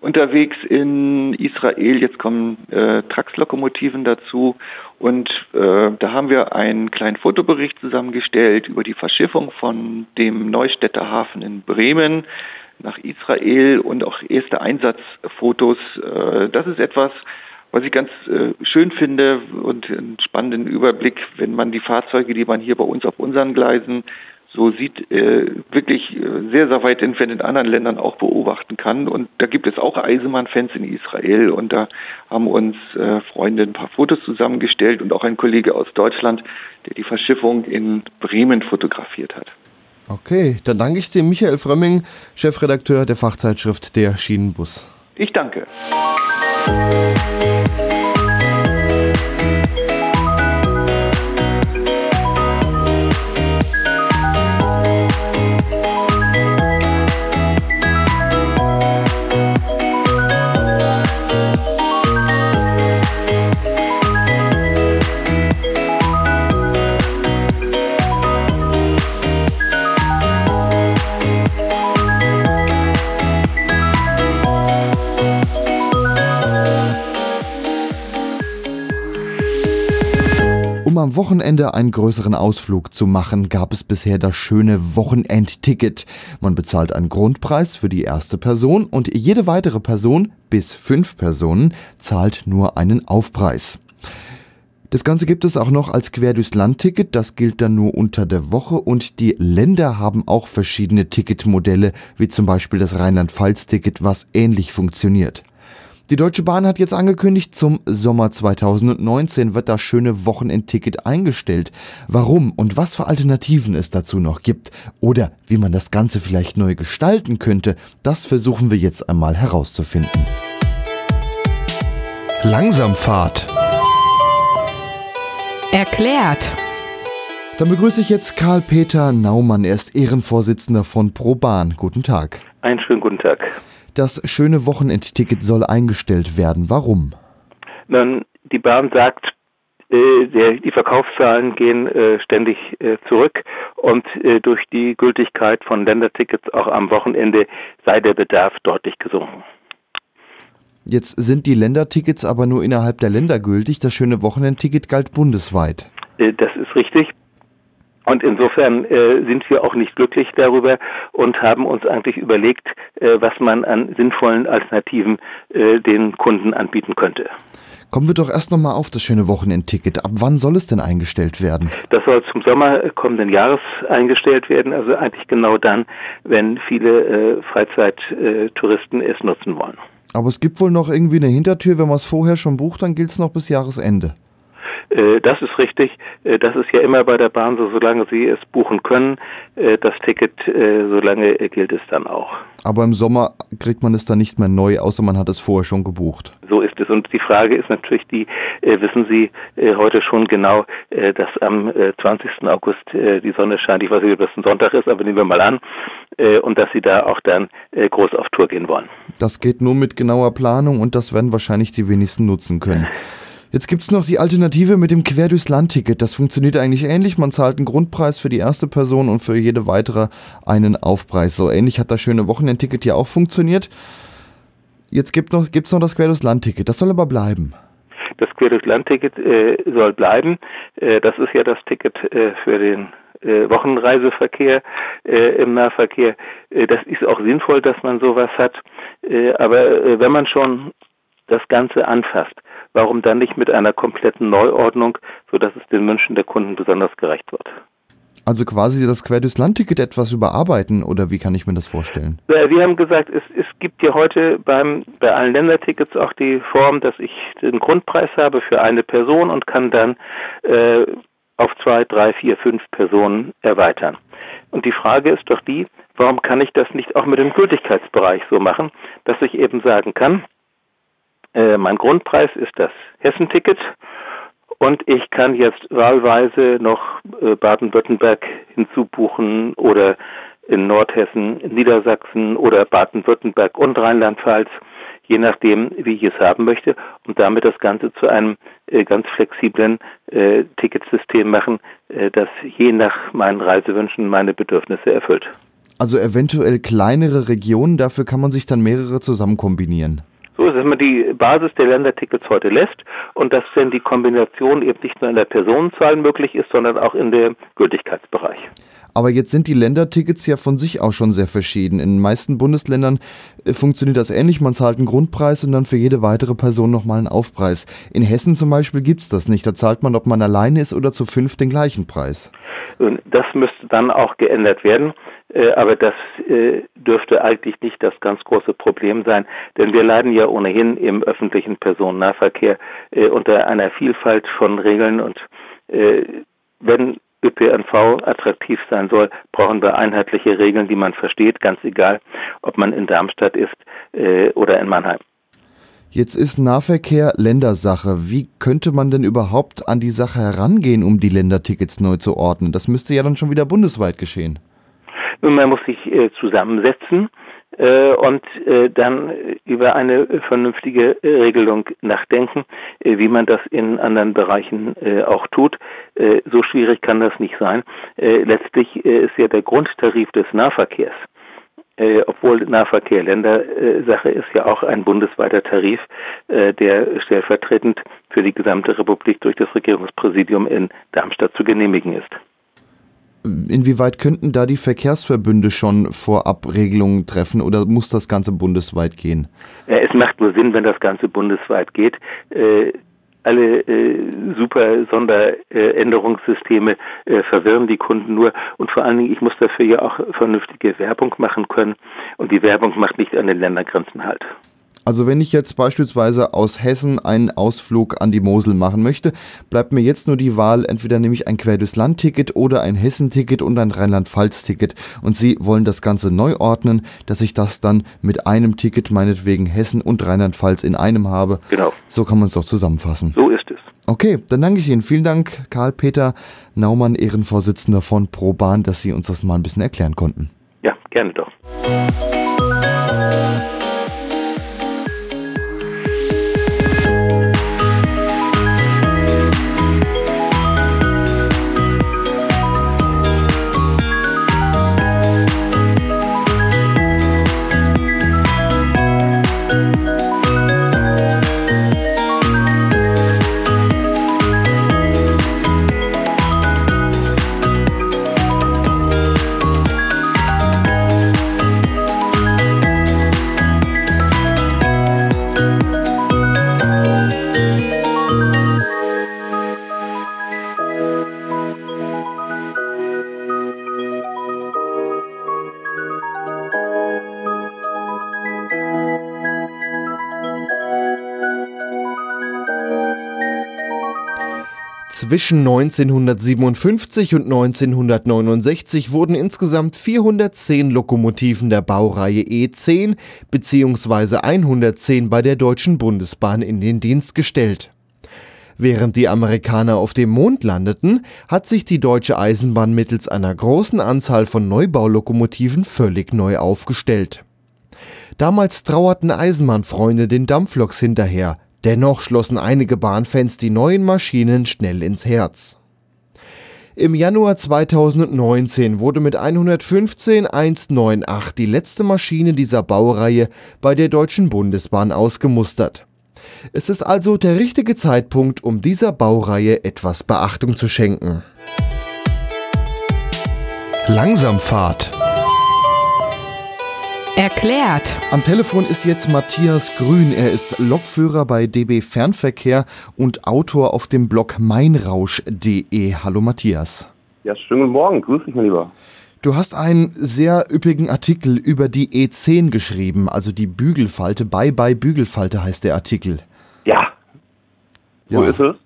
unterwegs in Israel. Jetzt kommen äh, Trax-Lokomotiven dazu und äh, da haben wir einen kleinen Fotobericht zusammengestellt über die Verschiffung von dem Neustädter Hafen in Bremen nach Israel und auch erste Einsatzfotos. Äh, das ist etwas, was ich ganz äh, schön finde und einen spannenden Überblick, wenn man die Fahrzeuge, die man hier bei uns auf unseren Gleisen so sieht, äh, wirklich äh, sehr, sehr weit entfernt in anderen Ländern auch beobachten kann. Und da gibt es auch Eisenbahnfans in Israel und da haben uns äh, Freunde ein paar Fotos zusammengestellt und auch ein Kollege aus Deutschland, der die Verschiffung in Bremen fotografiert hat. Okay, dann danke ich dem Michael Frömming, Chefredakteur der Fachzeitschrift Der Schienenbus. Ich danke. Thank Um am Wochenende einen größeren Ausflug zu machen, gab es bisher das schöne Wochenendticket. Man bezahlt einen Grundpreis für die erste Person und jede weitere Person, bis fünf Personen, zahlt nur einen Aufpreis. Das Ganze gibt es auch noch als Quer durchs Land-Ticket. Das gilt dann nur unter der Woche und die Länder haben auch verschiedene Ticketmodelle, wie zum Beispiel das Rheinland-Pfalz-Ticket, was ähnlich funktioniert. Die Deutsche Bahn hat jetzt angekündigt, zum Sommer 2019 wird das schöne Wochenendticket eingestellt. Warum und was für Alternativen es dazu noch gibt oder wie man das Ganze vielleicht neu gestalten könnte, das versuchen wir jetzt einmal herauszufinden. Langsamfahrt. Erklärt. Dann begrüße ich jetzt Karl-Peter Naumann. Er ist Ehrenvorsitzender von ProBahn. Guten Tag. Einen schönen guten Tag. Das schöne Wochenendticket soll eingestellt werden. Warum? Nun, die Bahn sagt, äh, die Verkaufszahlen gehen äh, ständig äh, zurück und durch die Gültigkeit von Ländertickets auch am Wochenende sei der Bedarf deutlich gesunken. Jetzt sind die Ländertickets aber nur innerhalb der Länder gültig. Das schöne Wochenendticket galt bundesweit. Das ist richtig. Und insofern äh, sind wir auch nicht glücklich darüber und haben uns eigentlich überlegt, äh, was man an sinnvollen Alternativen äh, den Kunden anbieten könnte. Kommen wir doch erst nochmal auf das schöne Wochenendticket. Ab wann soll es denn eingestellt werden? Das soll zum Sommer kommenden Jahres eingestellt werden, also eigentlich genau dann, wenn viele äh, Freizeittouristen es nutzen wollen. Aber es gibt wohl noch irgendwie eine Hintertür, wenn man es vorher schon bucht, dann gilt es noch bis Jahresende. Äh, das ist richtig. Äh, das ist ja immer bei der Bahn so, solange Sie es buchen können. Äh, das Ticket, solange gilt es dann auch. Aber im Sommer kriegt man es dann nicht mehr neu, außer man hat es vorher schon gebucht. So ist es. Und die Frage ist natürlich die, wissen Sie heute schon genau, dass am 20. August die Sonne scheint. Ich weiß nicht, ob das ein Sonntag ist, aber nehmen wir mal an. Und dass Sie da auch dann groß auf Tour gehen wollen. Das geht nur mit genauer Planung und das werden wahrscheinlich die wenigsten nutzen können. [LAUGHS] Jetzt gibt es noch die Alternative mit dem Quer durchs Land-Ticket. Das funktioniert eigentlich ähnlich. Man zahlt einen Grundpreis für die erste Person und für jede weitere einen Aufpreis. So ähnlich hat das schöne Wochenendticket ja auch funktioniert. Jetzt gibt es noch, gibt's noch das Quer durchs Land-Ticket. Das soll aber bleiben. Das Quer durchs Land-Ticket äh, soll bleiben. Äh, das ist ja das Ticket äh, für den äh, Wochenreiseverkehr äh, im Nahverkehr. Äh, das ist auch sinnvoll, dass man sowas hat. aber wenn man schon das Ganze anfasst, warum dann nicht mit einer kompletten Neuordnung, sodass es den Wünschen der Kunden besonders gerecht wird? Also quasi das Quer durchs Land-Ticket etwas überarbeiten oder wie kann ich mir das vorstellen? Wir haben gesagt, es, es gibt ja heute beim, bei allen Ländertickets auch die Form, dass ich den Grundpreis habe für eine Person und kann dann äh, auf zwei, drei, vier, fünf Personen erweitern. Und die Frage ist doch die, warum kann ich das nicht auch mit dem Gültigkeitsbereich so machen, dass ich eben sagen kann, äh, mein Grundpreis ist das Hessenticket und ich kann jetzt wahlweise noch äh, Baden-Württemberg hinzubuchen oder in Nordhessen, Niedersachsen oder Baden-Württemberg und Rheinland-Pfalz, je nachdem, wie ich es haben möchte, und damit das Ganze zu einem äh, ganz flexiblen äh, Ticketsystem machen, äh, das je nach meinen Reisewünschen meine Bedürfnisse erfüllt. Also eventuell kleinere Regionen, dafür kann man sich dann mehrere zusammen kombinieren. So ist es, wenn man die Basis der Ländertickets heute lässt und dass dann die Kombination eben nicht nur in der Personenzahl möglich ist, sondern auch in dem Gültigkeitsbereich. Aber jetzt sind die Ländertickets ja von sich auch schon sehr verschieden. In den meisten Bundesländern äh, funktioniert das ähnlich. Man zahlt einen Grundpreis und dann für jede weitere Person nochmal einen Aufpreis. In Hessen zum Beispiel gibt es das nicht. Da zahlt man, ob man alleine ist oder zu fünf, den gleichen Preis. Das müsste dann auch geändert werden. Äh, aber das äh, dürfte eigentlich nicht das ganz große Problem sein, denn wir leiden ja ohnehin im öffentlichen Personennahverkehr äh, unter einer Vielfalt von Regeln und wenn ÖPNV attraktiv sein soll, brauchen wir einheitliche Regeln, die man versteht, ganz egal, ob man in Darmstadt ist oder in Mannheim. Jetzt ist Nahverkehr Ländersache. Wie könnte man denn überhaupt an die Sache herangehen, um die Ländertickets neu zu ordnen? Das müsste ja dann schon wieder bundesweit geschehen. Man muss sich äh, zusammensetzen äh, und äh, dann über eine vernünftige äh, Regelung nachdenken, äh, wie man das in anderen Bereichen äh, auch tut. so schwierig kann das nicht sein. letztlich ist ja der Grundtarif des Nahverkehrs äh, obwohl Nahverkehr Ländersache ist, ja auch ein bundesweiter Tarif, äh, der stellvertretend für die gesamte Republik durch das Regierungspräsidium in Darmstadt zu genehmigen ist. Inwieweit könnten da die Verkehrsverbünde schon vorab Regelungen treffen oder muss das Ganze bundesweit gehen? Es macht nur Sinn, wenn das Ganze bundesweit geht. Äh, alle äh, super Sonderänderungssysteme äh, verwirren die Kunden nur und vor allen Dingen, ich muss dafür ja auch vernünftige Werbung machen können und die Werbung macht nicht an den Ländergrenzen halt. Also wenn ich jetzt beispielsweise aus Hessen einen Ausflug an die Mosel machen möchte, bleibt mir jetzt nur die Wahl, entweder nehme ich ein Quer durchs Land-Ticket oder ein Hessen-Ticket und ein Rheinland-Pfalz-Ticket. Und Sie wollen das Ganze neu ordnen, dass ich das dann mit einem Ticket meinetwegen Hessen und Rheinland-Pfalz in einem habe. Genau. So kann man es doch zusammenfassen. So ist es. Okay, dann danke ich Ihnen. Vielen Dank, Karl-Peter Naumann, Ehrenvorsitzender von ProBahn, dass Sie uns das mal ein bisschen erklären konnten. Ja, gerne doch. Zwischen 1957 und 1969 wurden insgesamt 410 Lokomotiven der Baureihe E10 bzw. 110 bei der Deutschen Bundesbahn in den Dienst gestellt. Während die Amerikaner auf dem Mond landeten, hat sich die Deutsche Eisenbahn mittels einer großen Anzahl von Neubaulokomotiven völlig neu aufgestellt. Damals trauerten Eisenbahnfreunde den Dampfloks hinterher, Dennoch schlossen einige Bahnfans die neuen Maschinen schnell ins Herz. Im Januar 2019 wurde mit 115 198 die letzte Maschine dieser Baureihe bei der Deutschen Bundesbahn ausgemustert. Es ist also der richtige Zeitpunkt, um dieser Baureihe etwas Beachtung zu schenken. Langsamfahrt Erklärt. Am Telefon ist jetzt Matthias Grün. Er ist Lokführer bei DB Fernverkehr und Autor auf dem Blog meinrausch.de. Hallo Matthias. Ja, schönen guten Morgen. Grüß dich, mein Lieber. Du hast einen sehr üppigen Artikel über die E10 geschrieben, also die Bügelfalte. Bye bye Bügelfalte heißt der Artikel. Ja, so Ja. ist es.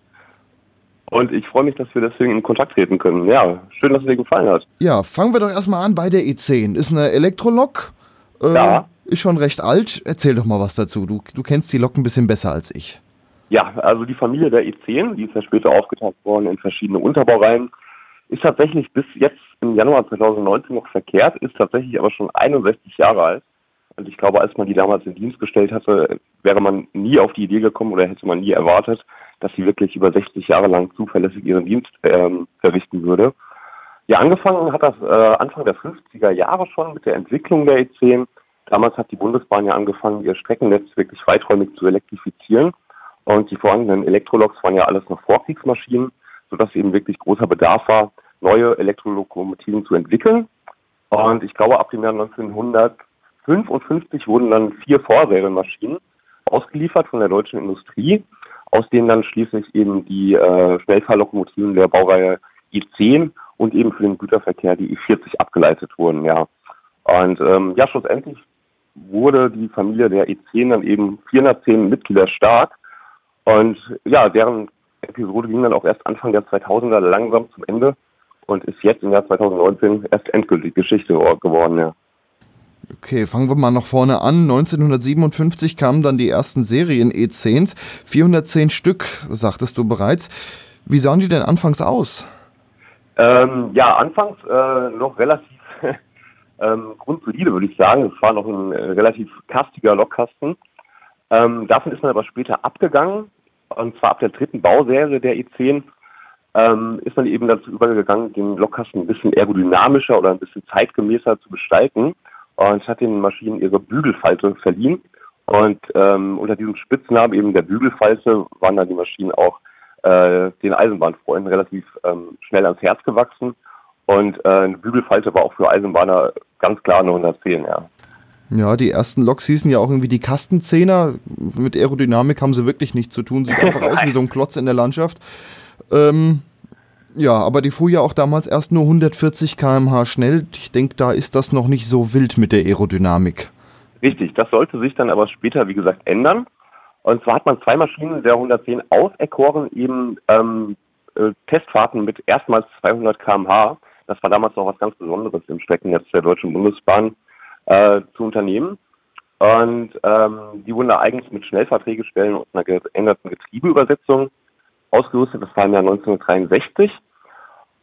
Und ich freue mich, dass wir deswegen in Kontakt treten können. Ja, schön, dass es dir gefallen hat. Ja, fangen wir doch erstmal an bei der E10. Ist eine Elektrolok. Äh, Ja. Ist schon recht alt. Erzähl doch mal was dazu. Du, du kennst die Lok ein bisschen besser als ich. Ja, also die Familie der E10, die ist ja später aufgeteilt worden in verschiedene Unterbaureihen, ist tatsächlich bis jetzt im Januar 2019 noch verkehrt, ist tatsächlich aber schon 61 Jahre alt. Und ich glaube, als man die damals in Dienst gestellt hatte, wäre man nie auf die Idee gekommen oder hätte man nie erwartet, dass sie wirklich über 60 Jahre lang zuverlässig ihren Dienst ähm, verrichten würde. Ja, angefangen hat das äh, Anfang der 50er Jahre schon mit der Entwicklung der E10. Damals hat die Bundesbahn ja angefangen, ihr Streckennetz wirklich weiträumig zu elektrifizieren. Und die vorhandenen Elektroloks waren ja alles noch Vorkriegsmaschinen, sodass eben wirklich großer Bedarf war, neue Elektrolokomotiven zu entwickeln. Und ich glaube, ab dem Jahr 1955 wurden dann vier Vorserienmaschinen ausgeliefert von der deutschen Industrie, aus denen dann schließlich eben die äh, Schnellfahrlokomotiven der Baureihe E10 und eben für den Güterverkehr die E40 abgeleitet wurden, ja. Und ähm, ja, schlussendlich wurde die Familie der E10 dann eben 410 Mitglieder stark. Und ja, deren Episode ging dann auch erst Anfang der 2000er langsam zum Ende und ist jetzt im Jahr 2019 erst endgültig Geschichte geworden, ja. Okay, fangen wir mal noch vorne an. 1957 kamen dann die ersten Serien E10s. 410 Stück, sagtest du bereits. Wie sahen die denn anfangs aus? Ähm, ja, anfangs äh, noch relativ [LAUGHS] ähm, grundsolide, würde ich sagen. Es war noch ein äh, relativ kastiger Lokkasten. Ähm, davon ist man aber später abgegangen. Und zwar ab der dritten Bauserie der E10 ähm, ist man eben dazu übergegangen, den Lokkasten ein bisschen ergodynamischer oder ein bisschen zeitgemäßer zu gestalten. Und hat den Maschinen ihre Bügelfalte verliehen. Und ähm, unter diesem Spitznamen eben der Bügelfalte waren dann die Maschinen auch äh, den Eisenbahnfreunden relativ ähm, schnell ans Herz gewachsen. Und äh, eine Bügelfalte war auch für Eisenbahner ganz klar eine 110, ja. Ja, die ersten Loks hießen ja auch irgendwie die Kastenzehner. Mit Aerodynamik haben sie wirklich nichts zu tun. Sieht [LAUGHS] einfach aus wie so ein Klotz in der Landschaft. Ähm, ja, aber die fuhr ja auch damals erst nur 140 km/h schnell. Ich denke, da ist das noch nicht so wild mit der Aerodynamik. Richtig, das sollte sich dann aber später, wie gesagt, ändern. Und zwar hat man zwei Maschinen der 110 auserkoren, eben ähm, äh, Testfahrten mit erstmals 200 km/h. Das war damals noch was ganz Besonderes im Streckennetz der Deutschen Bundesbahn äh, zu unternehmen. Und ähm, die wurden da eigens mit Schnellfahrträgestellen und einer geänderten Getriebeübersetzung ausgerüstet. Das war im Jahr 1963.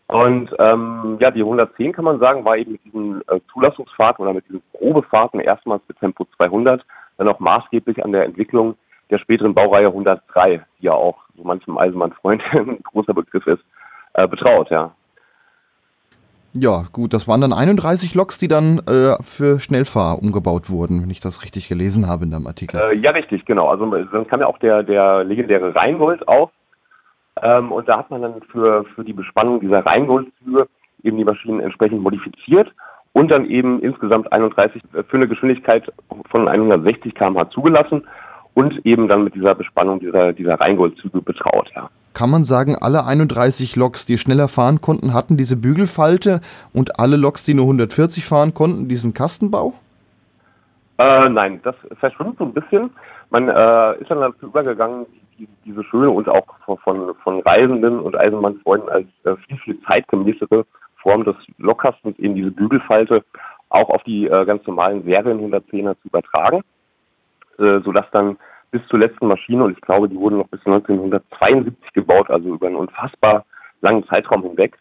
Und ähm, ja, die 110 kann man sagen, war eben mit diesen äh, Zulassungsfahrten oder mit diesen Probefahrten erstmals mit Tempo 200 dann auch maßgeblich an der Entwicklung der späteren Baureihe 103, die ja auch so manchem Eisenbahnfreund [LAUGHS] ein großer Begriff ist, äh, betraut, ja. Ja, gut, das waren dann 31 Loks, die dann äh, für Schnellfahr umgebaut wurden, wenn ich das richtig gelesen habe in deinem Artikel. Äh, ja, richtig, genau. Also dann kam ja auch der, der legendäre Rheingold auf. Ähm, und da hat man dann für, für die Bespannung dieser Rheingold-Züge eben die Maschinen entsprechend modifiziert und dann eben insgesamt 31 für eine Geschwindigkeit von 160 km/h zugelassen und eben dann mit dieser Bespannung dieser, dieser Rheingold-Züge betraut, ja. Kann man sagen, alle 31 Loks, die schneller fahren konnten, hatten diese Bügelfalte und alle Loks, die nur 140 fahren konnten, diesen Kastenbau? Äh, nein, das verschwimmt so ein bisschen. Man äh, ist dann dazu übergegangen, die, diese schöne und auch von, von, von Reisenden und Eisenbahnfreunden als äh, viel, viel zeitgemäßere Form des Lokkastens, eben diese Bügelfalte, auch auf die äh, ganz normalen Serien 110er zu übertragen, äh, sodass dann bis zur letzten Maschine, und ich glaube, die wurden noch bis 1972 gebaut, also über einen unfassbar langen Zeitraum hinweg,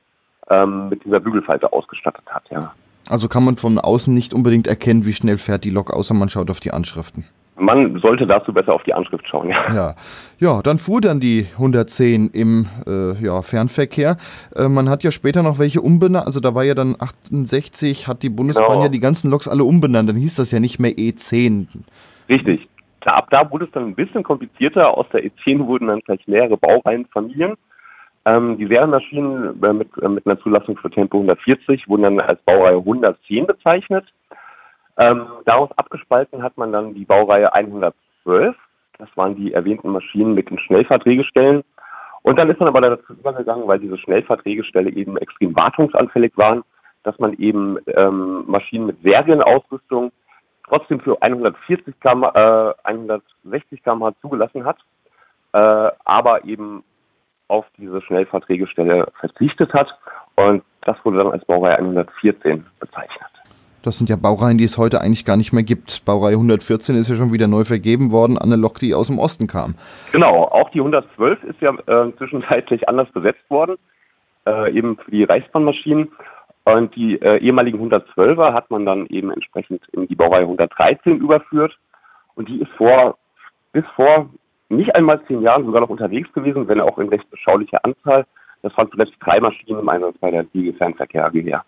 ähm, mit dieser Bügelfalte ausgestattet hat, ja. Also kann man von außen nicht unbedingt erkennen, wie schnell fährt die Lok, außer man schaut auf die Anschriften. Man sollte dazu besser auf die Anschrift schauen, ja. Ja, ja dann fuhr dann die 110 im äh, ja, Fernverkehr. Äh, man hat ja später noch welche umbenannt, also da war ja dann 68, hat die Bundesbahn Genau. ja die ganzen Loks alle umbenannt, dann hieß das ja nicht mehr E10. Richtig. Ab da wurde es dann ein bisschen komplizierter. Aus der E10 wurden dann gleich mehrere Baureihenfamilien. Ähm, die Serienmaschinen äh, mit, äh, mit einer Zulassung für Tempo 140 wurden dann als Baureihe 110 bezeichnet. Ähm, daraus abgespalten hat man dann die Baureihe 112. Das waren die erwähnten Maschinen mit den Schnellfahrtdrehgestellen. Und dann ist man aber dazu übergegangen, weil diese Schnellfahrtdrehgestelle eben extrem wartungsanfällig waren, dass man eben ähm, Maschinen mit Serienausrüstung trotzdem für 140 km, äh, 160 km/h zugelassen hat, äh, aber eben auf diese Schnellfahrtdrehgestelle verzichtet hat. Und das wurde dann als Baureihe 114 bezeichnet. Das sind ja Baureihen, die es heute eigentlich gar nicht mehr gibt. Baureihe 114 ist ja schon wieder neu vergeben worden an eine Lok, die aus dem Osten kam. Genau, auch die 112 ist ja äh, zwischenzeitlich anders besetzt worden, äh, eben für die Reichsbahnmaschinen. Und die äh, ehemaligen 112er hat man dann eben entsprechend in die Baureihe 113 überführt. Und die ist vor, bis vor nicht einmal zehn Jahren sogar noch unterwegs gewesen, wenn auch in recht beschaulicher Anzahl. Das waren zuletzt drei Maschinen im Einsatz bei der Liege Fernverkehr AG her.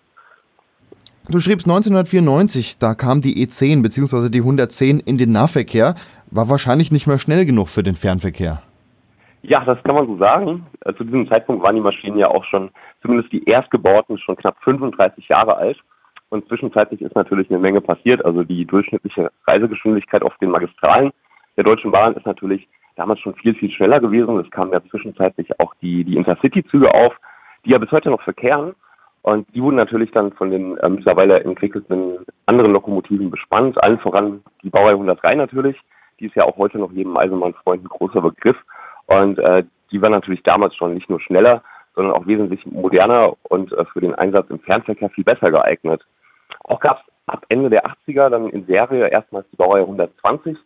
Du schriebst 1994, da kam die E10 bzw. die 110 in den Nahverkehr. War wahrscheinlich nicht mehr schnell genug für den Fernverkehr. Ja, das kann man so sagen. Äh, zu diesem Zeitpunkt waren die Maschinen ja auch schon, zumindest die erstgebauten, schon knapp 35 Jahre alt. Und zwischenzeitlich ist natürlich eine Menge passiert. Also die durchschnittliche Reisegeschwindigkeit auf den Magistralen der Deutschen Bahn ist natürlich damals schon viel, viel schneller gewesen. Es kamen ja zwischenzeitlich auch die, die Intercity-Züge auf, die ja bis heute noch verkehren. Und die wurden natürlich dann von den äh, mittlerweile entwickelten anderen Lokomotiven bespannt, allen voran die Baureihe 103 natürlich. Die ist ja auch heute noch jedem Eisenbahnfreund ein großer Begriff. Und äh, die war natürlich damals schon nicht nur schneller, sondern auch wesentlich moderner und äh, für den Einsatz im Fernverkehr viel besser geeignet. Auch gab es ab Ende der 80er dann in Serie erstmals die Baureihe 120.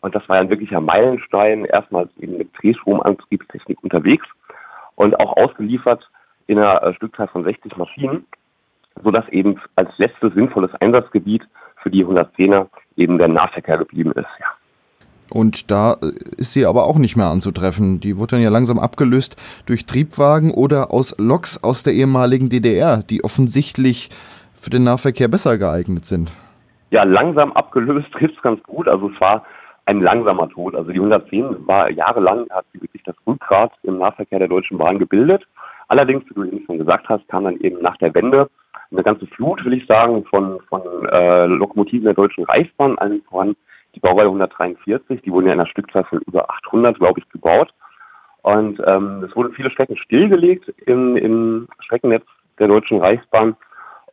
Und das war ein wirklicher Meilenstein, erstmals eben mit Drehstromantriebstechnik unterwegs und auch ausgeliefert in einer äh, Stückzahl von 60 Maschinen, sodass eben als letztes sinnvolles Einsatzgebiet für die 110er eben der Nahverkehr geblieben ist. Ja. Und da äh, ist sie aber auch nicht mehr anzutreffen. Die wurde dann ja langsam abgelöst durch Triebwagen oder aus Loks aus der ehemaligen DDR, die offensichtlich für den Nahverkehr besser geeignet sind. Ja, langsam abgelöst [LAUGHS] trifft es ganz gut. Also es war ein langsamer Tod. Also die 110 war jahrelang, hat sie wirklich das Rückgrat im Nahverkehr der Deutschen Bahn gebildet. Allerdings, wie du eben schon gesagt hast, kam dann eben nach der Wende eine ganze Flut, will ich sagen, von, von äh, Lokomotiven der Deutschen Reichsbahn, allen voran die Baureihe 143, die wurden ja in einer Stückzahl von über 800, glaube ich, gebaut. Und ähm, es wurden viele Strecken stillgelegt im, im Streckennetz der Deutschen Reichsbahn.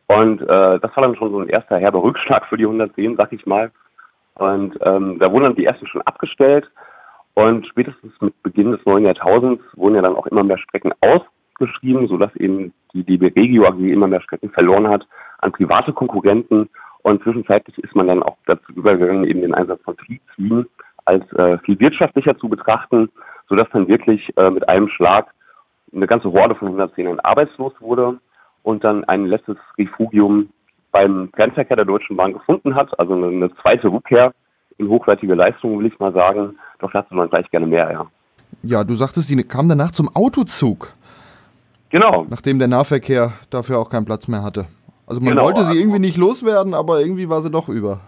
Und äh, das war dann schon so ein erster herber Rückschlag für die 110, sag ich mal. Und ähm, da wurden dann die ersten schon abgestellt. Und spätestens mit Beginn des neuen Jahrtausends wurden ja dann auch immer mehr Strecken aus geschrieben, sodass eben die DB Regio AG immer mehr Strecken verloren hat an private Konkurrenten. Und zwischenzeitlich ist man dann auch dazu übergegangen, eben den Einsatz von Triebzügen als äh, viel wirtschaftlicher zu betrachten, sodass dann wirklich äh, mit einem Schlag eine ganze Horde von 110ern arbeitslos wurde und dann ein letztes Refugium beim Fernverkehr der Deutschen Bahn gefunden hat, also eine, eine zweite Rückkehr in hochwertige Leistungen, will ich mal sagen. Doch dazu man gleich gerne mehr, ja. Ja, du sagtest, sie kam danach zum Autozug. Genau. Nachdem der Nahverkehr dafür auch keinen Platz mehr hatte. Also man Genau, wollte sie also- irgendwie nicht loswerden, aber irgendwie war sie doch über.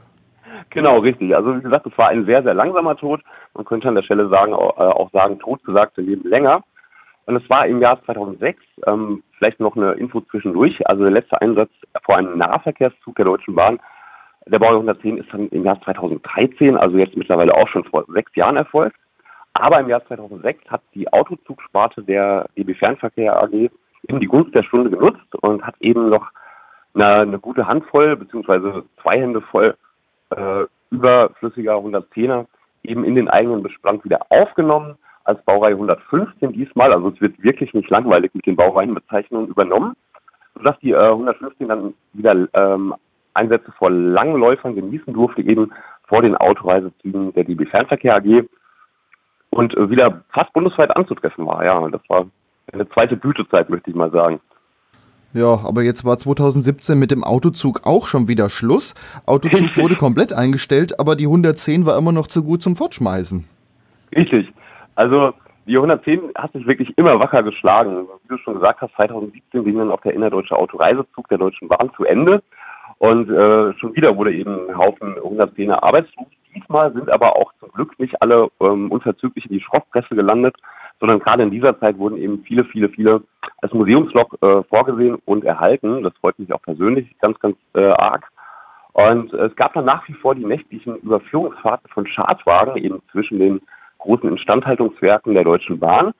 Genau, richtig. Also wie gesagt, es war ein sehr, sehr langsamer Tod. Man könnte an der Stelle sagen, auch, äh, auch sagen, totgesagte Leben länger. Und es war im Jahr 2006, ähm, vielleicht noch eine Info zwischendurch, also der letzte Einsatz vor einem Nahverkehrszug der Deutschen Bahn, der Baujahr 110 ist dann im Jahr 2013, also jetzt mittlerweile auch schon vor sechs Jahren erfolgt. Aber im Jahr 2006 hat die Autozugsparte der DB Fernverkehr AG eben die Gunst der Stunde genutzt und hat eben noch eine, eine gute Handvoll beziehungsweise zwei Hände voll äh, überflüssiger 110er eben in den eigenen Bestand wieder aufgenommen als Baureihe 115 diesmal. Also es wird wirklich nicht langweilig mit den Baureihenbezeichnungen übernommen, sodass die äh, 115 dann wieder ähm, Einsätze vor Langläufern genießen durfte, eben vor den Autoreisezügen der DB Fernverkehr AG und äh, wieder fast bundesweit anzutreffen war. Ja, das war eine zweite Blütezeit, möchte ich mal sagen. Ja, aber jetzt war 2017 mit dem Autozug auch schon wieder Schluss. Autozug [LAUGHS] wurde komplett eingestellt, aber die 110 war immer noch zu gut zum Fortschmeißen. Richtig. Also die 110 hat sich wirklich immer wacker geschlagen. Wie du schon gesagt hast, 2017 ging dann auch der innerdeutsche Autoreisezug der Deutschen Bahn zu Ende. Und äh, schon wieder wurde eben ein Haufen 110er arbeitslos. Diesmal sind aber auch zum Glück nicht alle ähm, unverzüglich in die Schrottpresse gelandet, sondern gerade in dieser Zeit wurden eben viele, viele, viele als Museumslok äh, vorgesehen und erhalten. Das freut mich auch persönlich ganz, ganz äh, arg. Und es gab dann nach wie vor die nächtlichen Überführungsfahrten von Schadwagen eben zwischen den großen Instandhaltungswerken der Deutschen Bahn.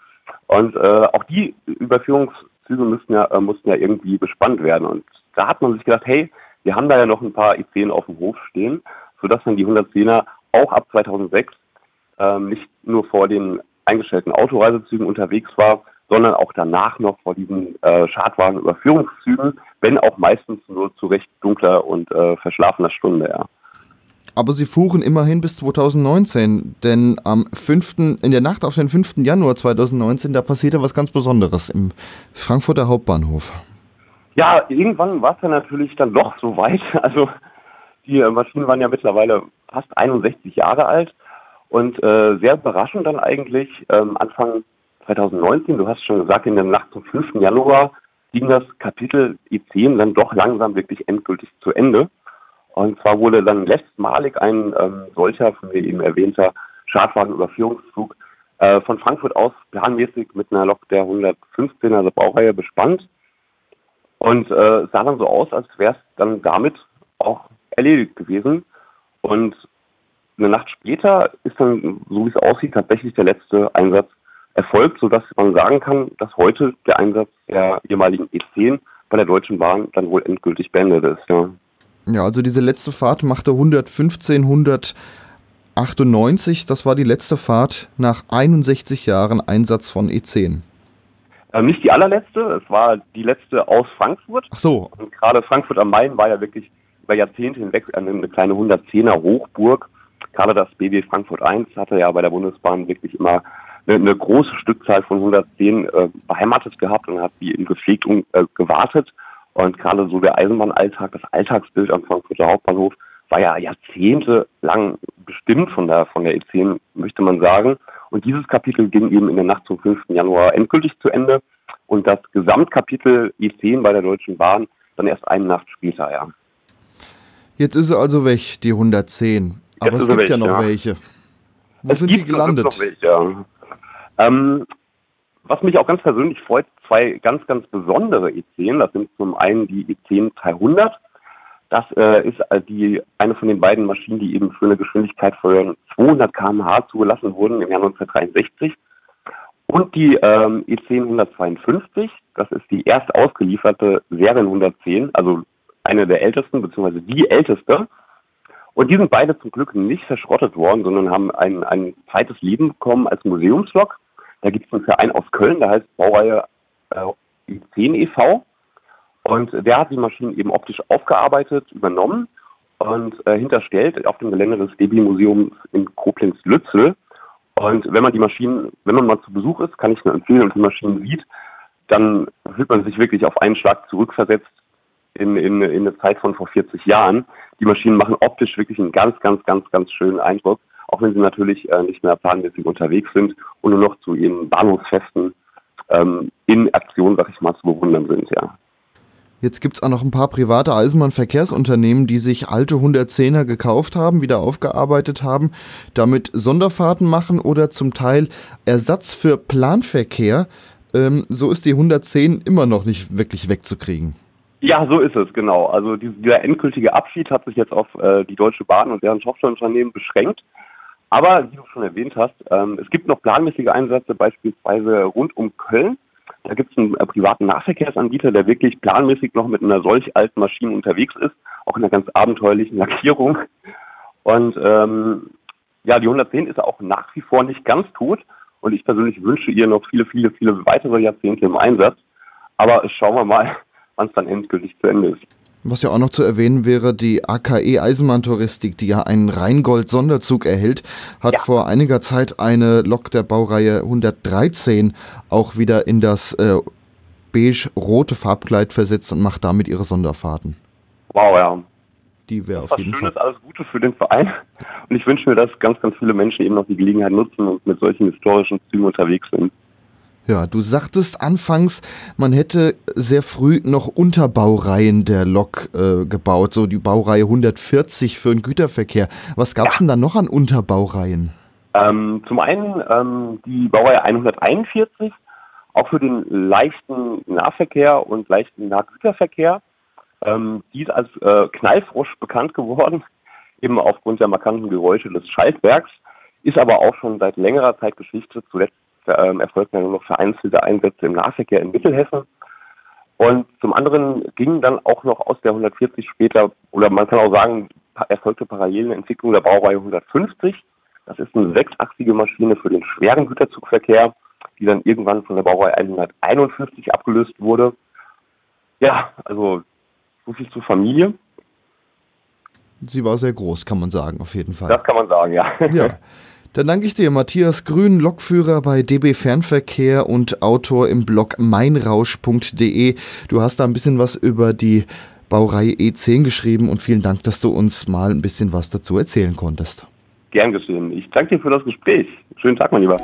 Und äh, auch die Überführungszüge müssten ja, äh, mussten ja irgendwie bespannt werden. Und da hat man sich gedacht, hey, wir haben da ja noch ein paar E10 auf dem Hof stehen, sodass dann die 110er auch ab 2006 ähm, nicht nur vor den eingestellten Autoreisezügen unterwegs war, sondern auch danach noch vor diesen äh, Schadwagenüberführungszügen, wenn auch meistens nur zu recht dunkler und äh, verschlafener Stunde, ja. Aber sie fuhren immerhin bis 2019, denn am 5., in der Nacht auf den 5. Januar 2019, da passierte was ganz Besonderes im Frankfurter Hauptbahnhof. Ja, irgendwann war es ja natürlich dann doch so weit. [LAUGHS] Also die Maschinen waren ja mittlerweile fast 61 Jahre alt und äh, sehr überraschend dann eigentlich ähm, Anfang 2019, du hast schon gesagt, in der Nacht zum 5. Januar ging das Kapitel I10 dann doch langsam wirklich endgültig zu Ende. Und zwar wurde dann letztmalig ein ähm, solcher, von mir eben erwähnter Schadwagenüberführungszug äh, von Frankfurt aus planmäßig mit einer Lok der 115er also Baureihe bespannt. Und äh, sah dann so aus, als wäre es dann damit auch erledigt gewesen. Und eine Nacht später ist dann, so wie es aussieht, tatsächlich der letzte Einsatz erfolgt, sodass man sagen kann, dass heute der Einsatz der ehemaligen E10 bei der Deutschen Bahn dann wohl endgültig beendet ist. Ja, ja also diese letzte Fahrt machte 115, 198. Das war die letzte Fahrt nach 61 Jahren Einsatz von E10. Ähm, nicht die allerletzte, es war die letzte aus Frankfurt. Ach so. Und gerade Frankfurt am Main war ja wirklich über Jahrzehnte hinweg eine kleine 110er Hochburg. Gerade das BW Frankfurt 1 hatte ja bei der Bundesbahn wirklich immer eine, eine große Stückzahl von 110 äh, beheimatet gehabt und hat die in gepflegt und äh, gewartet. Und gerade so der Eisenbahnalltag, das Alltagsbild am Frankfurter Hauptbahnhof war ja jahrzehntelang bestimmt von der, von der E10, möchte man sagen. Und dieses Kapitel ging eben in der Nacht zum 5. Januar endgültig zu Ende. Und das Gesamtkapitel E10 bei der Deutschen Bahn dann erst eine Nacht später, ja. Jetzt ist er also weg, die 110. Aber Jetzt es gibt weg, ja noch ja. welche. Wo es sind die gelandet? Noch welche, ja. Ähm, was mich auch ganz persönlich freut, zwei ganz, ganz besondere E10. Das sind zum einen die E10 300. Das äh, ist äh, die eine von den beiden Maschinen, die eben für eine Geschwindigkeit von 200 km/h zugelassen wurden im Jahr 1963. Und die ähm, E10 152, das ist die erst ausgelieferte Serien 110, also eine der ältesten, beziehungsweise die älteste. Und die sind beide zum Glück nicht verschrottet worden, sondern haben ein, ein zweites Leben bekommen als Museumslok. Da gibt es einen Verein aus Köln, der heißt Baureihe äh, 10 e.V. Und der hat die Maschinen eben optisch aufgearbeitet, übernommen und äh, hinterstellt auf dem Gelände des DB-Museums in Koblenz-Lützel. Und wenn man die Maschinen, wenn man mal zu Besuch ist, kann ich nur empfehlen und die Maschinen sieht, dann fühlt man sich wirklich auf einen Schlag zurückversetzt in, in, in eine Zeit von vor 40 Jahren. Die Maschinen machen optisch wirklich einen ganz, ganz, ganz, ganz schönen Eindruck auch wenn sie natürlich äh, nicht mehr planmäßig unterwegs sind und nur noch zu ihren Bahnhofsfesten ähm, in Aktion, sag ich mal, zu bewundern sind, ja. Jetzt gibt es auch noch ein paar private Eisenbahnverkehrsunternehmen, die sich alte 110er gekauft haben, wieder aufgearbeitet haben, damit Sonderfahrten machen oder zum Teil Ersatz für Planverkehr. Ähm, so ist die 110 immer noch nicht wirklich wegzukriegen. Ja, so ist es, genau. Also dieser endgültige Abschied hat sich jetzt auf äh, die Deutsche Bahn und deren Tochterunternehmen beschränkt. Aber wie du schon erwähnt hast, ähm, es gibt noch planmäßige Einsätze, beispielsweise rund um Köln. Da gibt es einen äh, privaten Nahverkehrsanbieter, der wirklich planmäßig noch mit einer solch alten Maschine unterwegs ist, auch in einer ganz abenteuerlichen Lackierung. Und ähm, ja, die 110 ist auch nach wie vor nicht ganz tot. Und ich persönlich wünsche ihr noch viele, viele, viele weitere Jahrzehnte im Einsatz. Aber schauen wir mal, wann es dann endgültig zu Ende ist. Was ja auch noch zu erwähnen wäre, die AKE Eisenbahntouristik, die ja einen Rheingold-Sonderzug erhält, hat ja. vor einiger Zeit eine Lok der Baureihe 113 auch wieder in das äh, beige-rote Farbkleid versetzt und macht damit ihre Sonderfahrten. Wow, ja. Die wäre auf jeden Schönes, Fall. Alles Gute für den Verein. Und ich wünsche mir, dass ganz, ganz viele Menschen eben noch die Gelegenheit nutzen und mit solchen historischen Zügen unterwegs sind. Ja, du sagtest anfangs, man hätte sehr früh noch Unterbaureihen der Lok äh, gebaut, so die Baureihe 140 für den Güterverkehr. Was gab es ja. denn da noch an Unterbaureihen? Ähm, zum einen ähm, die Baureihe 141, auch für den leichten Nahverkehr und leichten Nahgüterverkehr. Ähm, die ist als äh, Knallfrosch bekannt geworden, [LAUGHS] eben aufgrund der markanten Geräusche des Schaltwerks, ist aber auch schon seit längerer Zeit Geschichte. Zuletzt ähm, erfolgten nur noch vereinzelte Einsätze im Nahverkehr in Mittelhessen. Und zum anderen ging dann auch noch aus der 140 später, oder man kann auch sagen, erfolgte parallel eine Entwicklung der Baureihe 150. Das ist eine sechsachsige Maschine für den schweren Güterzugverkehr, die dann irgendwann von der Baureihe 151 abgelöst wurde. Ja, also so viel zur Familie. Sie war sehr groß, kann man sagen, auf jeden Fall. Das kann man sagen, ja. Ja. [LAUGHS] Dann danke ich dir, Matthias Grün, Lokführer bei DB Fernverkehr und Autor im Blog meinrausch.de. Du hast da ein bisschen was über die Baureihe E10 geschrieben und vielen Dank, dass du uns mal ein bisschen was dazu erzählen konntest. Gern geschehen. Ich danke dir für das Gespräch. Schönen Tag, mein Lieber.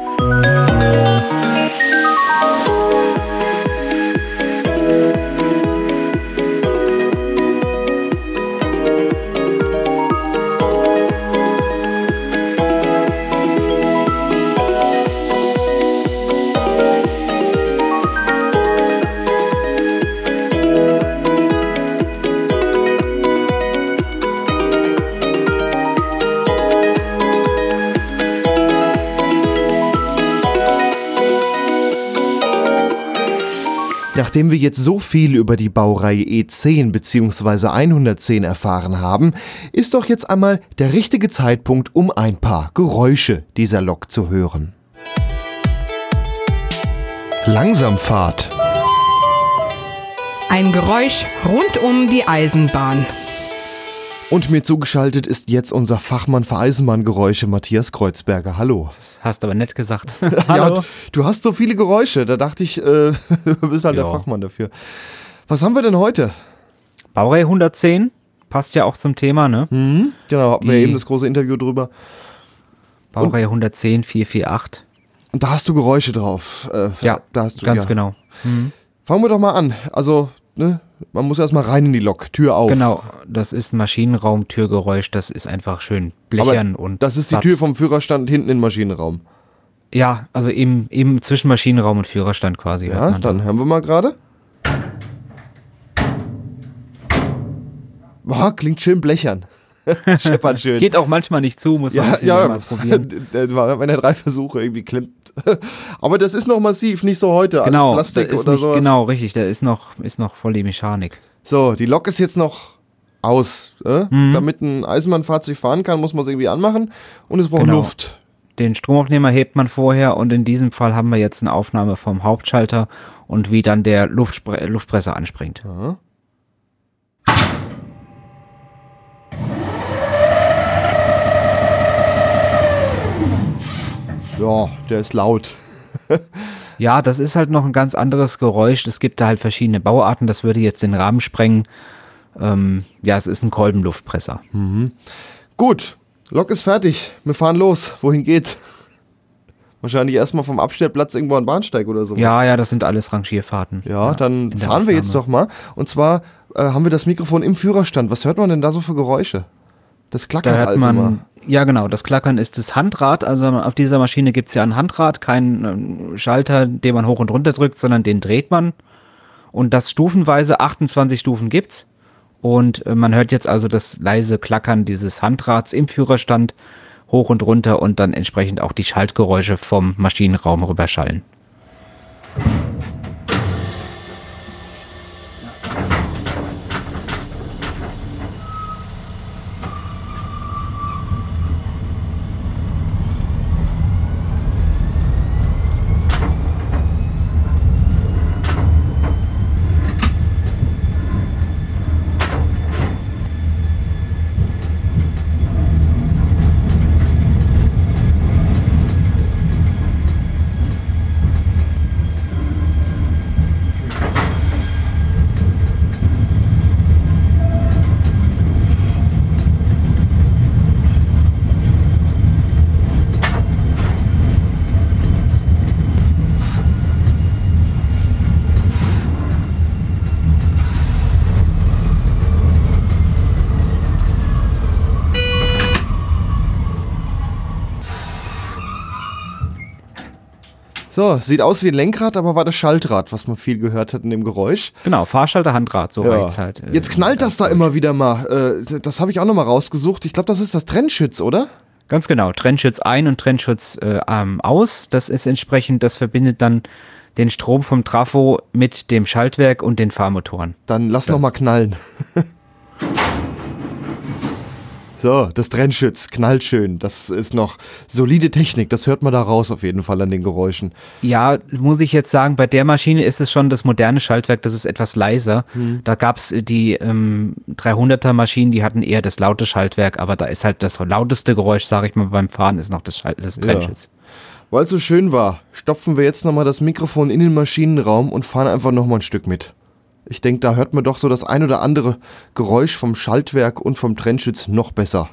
Nachdem wir jetzt so viel über die Baureihe E10 bzw. 110 erfahren haben, ist doch jetzt einmal der richtige Zeitpunkt, um ein paar Geräusche dieser Lok zu hören. Langsamfahrt. Ein Geräusch rund um die Eisenbahn. Und mir zugeschaltet ist jetzt unser Fachmann für Eisenbahngeräusche, Matthias Kreuzberger. Hallo. Das hast aber nett gesagt. [LAUGHS] [LAUGHS] Hallo. Ja, du hast so viele Geräusche, da dachte ich, äh, [LAUGHS] du bist halt ja. der Fachmann dafür. Was haben wir denn heute? Baureihe 110, passt ja auch zum Thema, ne? Mhm, genau, hatten wir eben das große Interview drüber. Baureihe 110, 448. Und da hast du Geräusche drauf. Äh, ja, da hast du, ganz ja. genau. Mhm. Fangen wir doch mal an. Also, ne, man muss erstmal rein in die Lok, Tür auf. Genau, das ist ein Maschinenraum-Türgeräusch, das ist einfach schön blechern Aber und. Das ist die Tür vom Führerstand hinten in den Maschinenraum. Ja, also eben, eben zwischen Maschinenraum und Führerstand quasi. Ja, dann da. hören wir mal gerade. Boah, klingt schön blechern. [LAUGHS] Scheppert schön. Geht auch manchmal nicht zu, muss man ja, ja, probieren. Das war meine drei Versuche irgendwie klemmt. [LAUGHS] Aber das ist noch massiv, nicht so heute. Genau, alles Plastik oder so. Genau, richtig. Da ist noch, ist noch voll die Mechanik. So, die Lok ist jetzt noch aus. Äh? Mhm. Damit ein Eisenbahnfahrzeug fahren kann, muss man es irgendwie anmachen und es braucht genau. Luft. Den Stromaufnehmer hebt man vorher und in diesem Fall haben wir jetzt eine Aufnahme vom Hauptschalter und wie dann der Luftspre Luftpresser anspringt. Ja. Ja, der ist laut. [LAUGHS] ja, das ist halt noch ein ganz anderes Geräusch. Es gibt da halt verschiedene Bauarten. Das würde jetzt den Rahmen sprengen. Ähm, ja, es ist ein Kolbenluftpresser. Mhm. Gut, Lok ist fertig. Wir fahren los. Wohin geht's? Wahrscheinlich erstmal vom Abstellplatz irgendwo an Bahnsteig oder so. Ja, ja, das sind alles Rangierfahrten. Ja, ja dann fahren wir jetzt doch mal. Und zwar äh, haben wir das Mikrofon im Führerstand. Was hört man denn da so für Geräusche? Das klackert da also man, immer. Ja, genau. Das Klackern ist das Handrad. Also auf dieser Maschine gibt es ja ein Handrad, keinen Schalter, den man hoch und runter drückt, sondern den dreht man. Und das stufenweise, 28 Stufen gibt's. Und äh, man hört jetzt also das leise Klackern dieses Handrads im Führerstand hoch und runter und dann entsprechend auch die Schaltgeräusche vom Maschinenraum rüberschallen. Sieht aus wie ein Lenkrad, aber war das Schaltrad, was man viel gehört hat in dem Geräusch. Genau, Fahrschalter, Handrad, so Ja. reicht's halt. äh, Jetzt knallt das da immer wieder mal. Äh, das habe ich auch noch mal rausgesucht. Ich glaube, das ist das Trennschütz, oder? Ganz genau, Trennschutz ein und Trennschutz äh, ähm, aus. Das ist entsprechend, das verbindet dann den Strom vom Trafo mit dem Schaltwerk und den Fahrmotoren. Dann lass noch mal knallen. [LAUGHS] so, das Trennschütz knallt schön. Das ist noch solide Technik. Das hört man da raus auf jeden Fall an den Geräuschen. Ja, muss ich jetzt sagen, bei der Maschine ist es schon das moderne Schaltwerk, das ist etwas leiser. Da gab es die ähm, 300er Maschinen, die hatten eher das laute Schaltwerk, aber da ist halt das lauteste Geräusch, sage ich mal, beim Fahren ist noch das, Schalt das Trennschutz. Weil es so schön war, stopfen wir jetzt noch mal das Mikrofon in den Maschinenraum und fahren einfach noch mal ein Stück mit. Ich denke, da hört man doch so das ein oder andere Geräusch vom Schaltwerk und vom Trennschütz noch besser.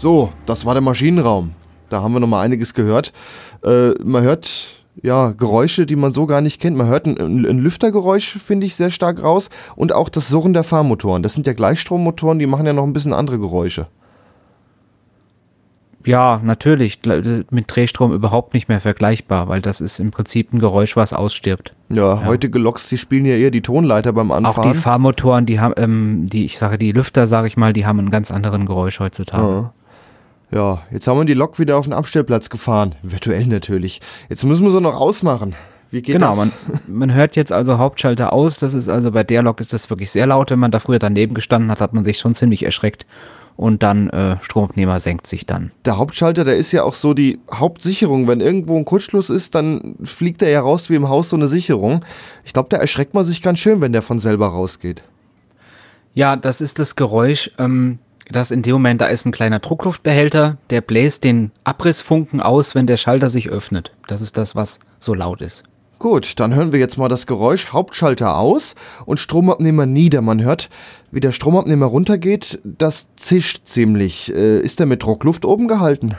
So, das war der Maschinenraum. Da haben wir noch mal einiges gehört. Äh, man hört ja Geräusche, die man so gar nicht kennt. Man hört ein, ein, Lüftergeräusch, finde ich, sehr stark raus. Und auch das Surren der Fahrmotoren. Das sind ja Gleichstrommotoren, die machen ja noch ein bisschen andere Geräusche. Ja, natürlich, mit Drehstrom überhaupt nicht mehr vergleichbar, weil das ist im Prinzip ein Geräusch, was ausstirbt. Ja, heutige Loks, die spielen ja eher die Tonleiter beim Auch Anfahren. die Fahrmotoren, die haben, ähm, die, ich sage, die Lüfter, sage ich mal, die haben einen ganz anderen Geräusch heutzutage. Ja. Ja, jetzt haben wir die Lok wieder auf den Abstellplatz gefahren. Virtuell natürlich. Jetzt müssen wir sie noch ausmachen. Wie geht genau, das? man, man hört jetzt also Hauptschalter aus. Das ist also bei der Lok ist das wirklich sehr laut. Wenn man da früher daneben gestanden hat, hat man sich schon ziemlich erschreckt. Und dann äh, Stromabnehmer senkt sich dann. Der Hauptschalter, der ist ja auch so die Hauptsicherung. Wenn irgendwo ein Kurzschluss ist, dann fliegt er ja raus wie im Haus so eine Sicherung. Ich glaube, da erschreckt man sich ganz schön, wenn der von selber rausgeht. Ja, das ist das Geräusch, ähm, das in dem Moment, da ist ein kleiner Druckluftbehälter, der bläst den Abrissfunken aus, wenn der Schalter sich öffnet. Das ist das, was so laut ist. Gut, dann hören wir jetzt mal das Geräusch Hauptschalter aus und Stromabnehmer nieder. Man hört, wie der Stromabnehmer runtergeht. Das zischt ziemlich. Äh, ist der mit Druckluft oben gehalten?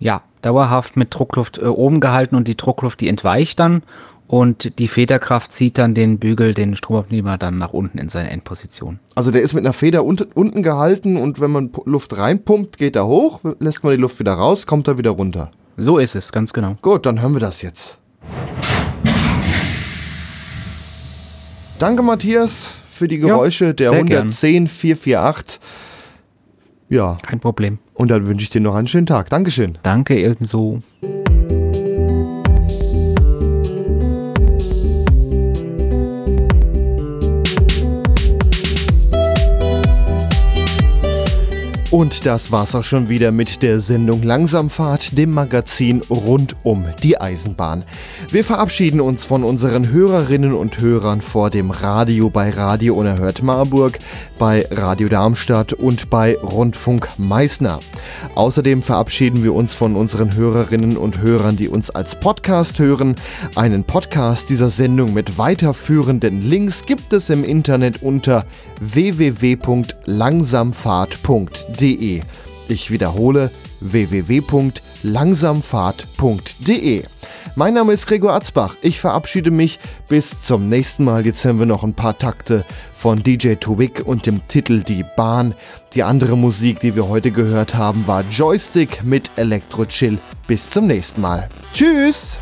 Ja, dauerhaft mit Druckluft äh, oben gehalten und die Druckluft, die entweicht dann und die Federkraft zieht dann den Bügel, den Stromabnehmer dann nach unten in seine Endposition. Also der ist mit einer Feder unten, unten gehalten und wenn man Luft reinpumpt, geht er hoch, lässt man die Luft wieder raus, kommt er wieder runter. So ist es, ganz genau. Gut, dann hören wir das jetzt. Danke, Matthias, für die Geräusche der sehr gern. 110 448. Ja, Kein Problem. und dann wünsche ich dir noch einen schönen Tag. Dankeschön. Danke ebenso. Und das war's auch schon wieder mit der Sendung Langsamfahrt, dem Magazin rund um die Eisenbahn. Wir verabschieden uns von unseren Hörerinnen und Hörern vor dem Radio bei Radio Unerhört Marburg, bei Radio Darmstadt und bei Rundfunk Meißner. Außerdem verabschieden wir uns von unseren Hörerinnen und Hörern, die uns als Podcast hören. Einen Podcast dieser Sendung mit weiterführenden Links gibt es im Internet unter www.langsamfahrt.de. Ich wiederhole www.langsamfahrt.de. Mein Name ist Gregor Atzbach. Ich verabschiede mich bis zum nächsten Mal. Jetzt hören wir noch ein paar Takte von DJ Tubik und dem Titel Die Bahn. Die andere Musik, die wir heute gehört haben, war Joystick mit Elektro Chill. Bis zum nächsten Mal. Tschüss!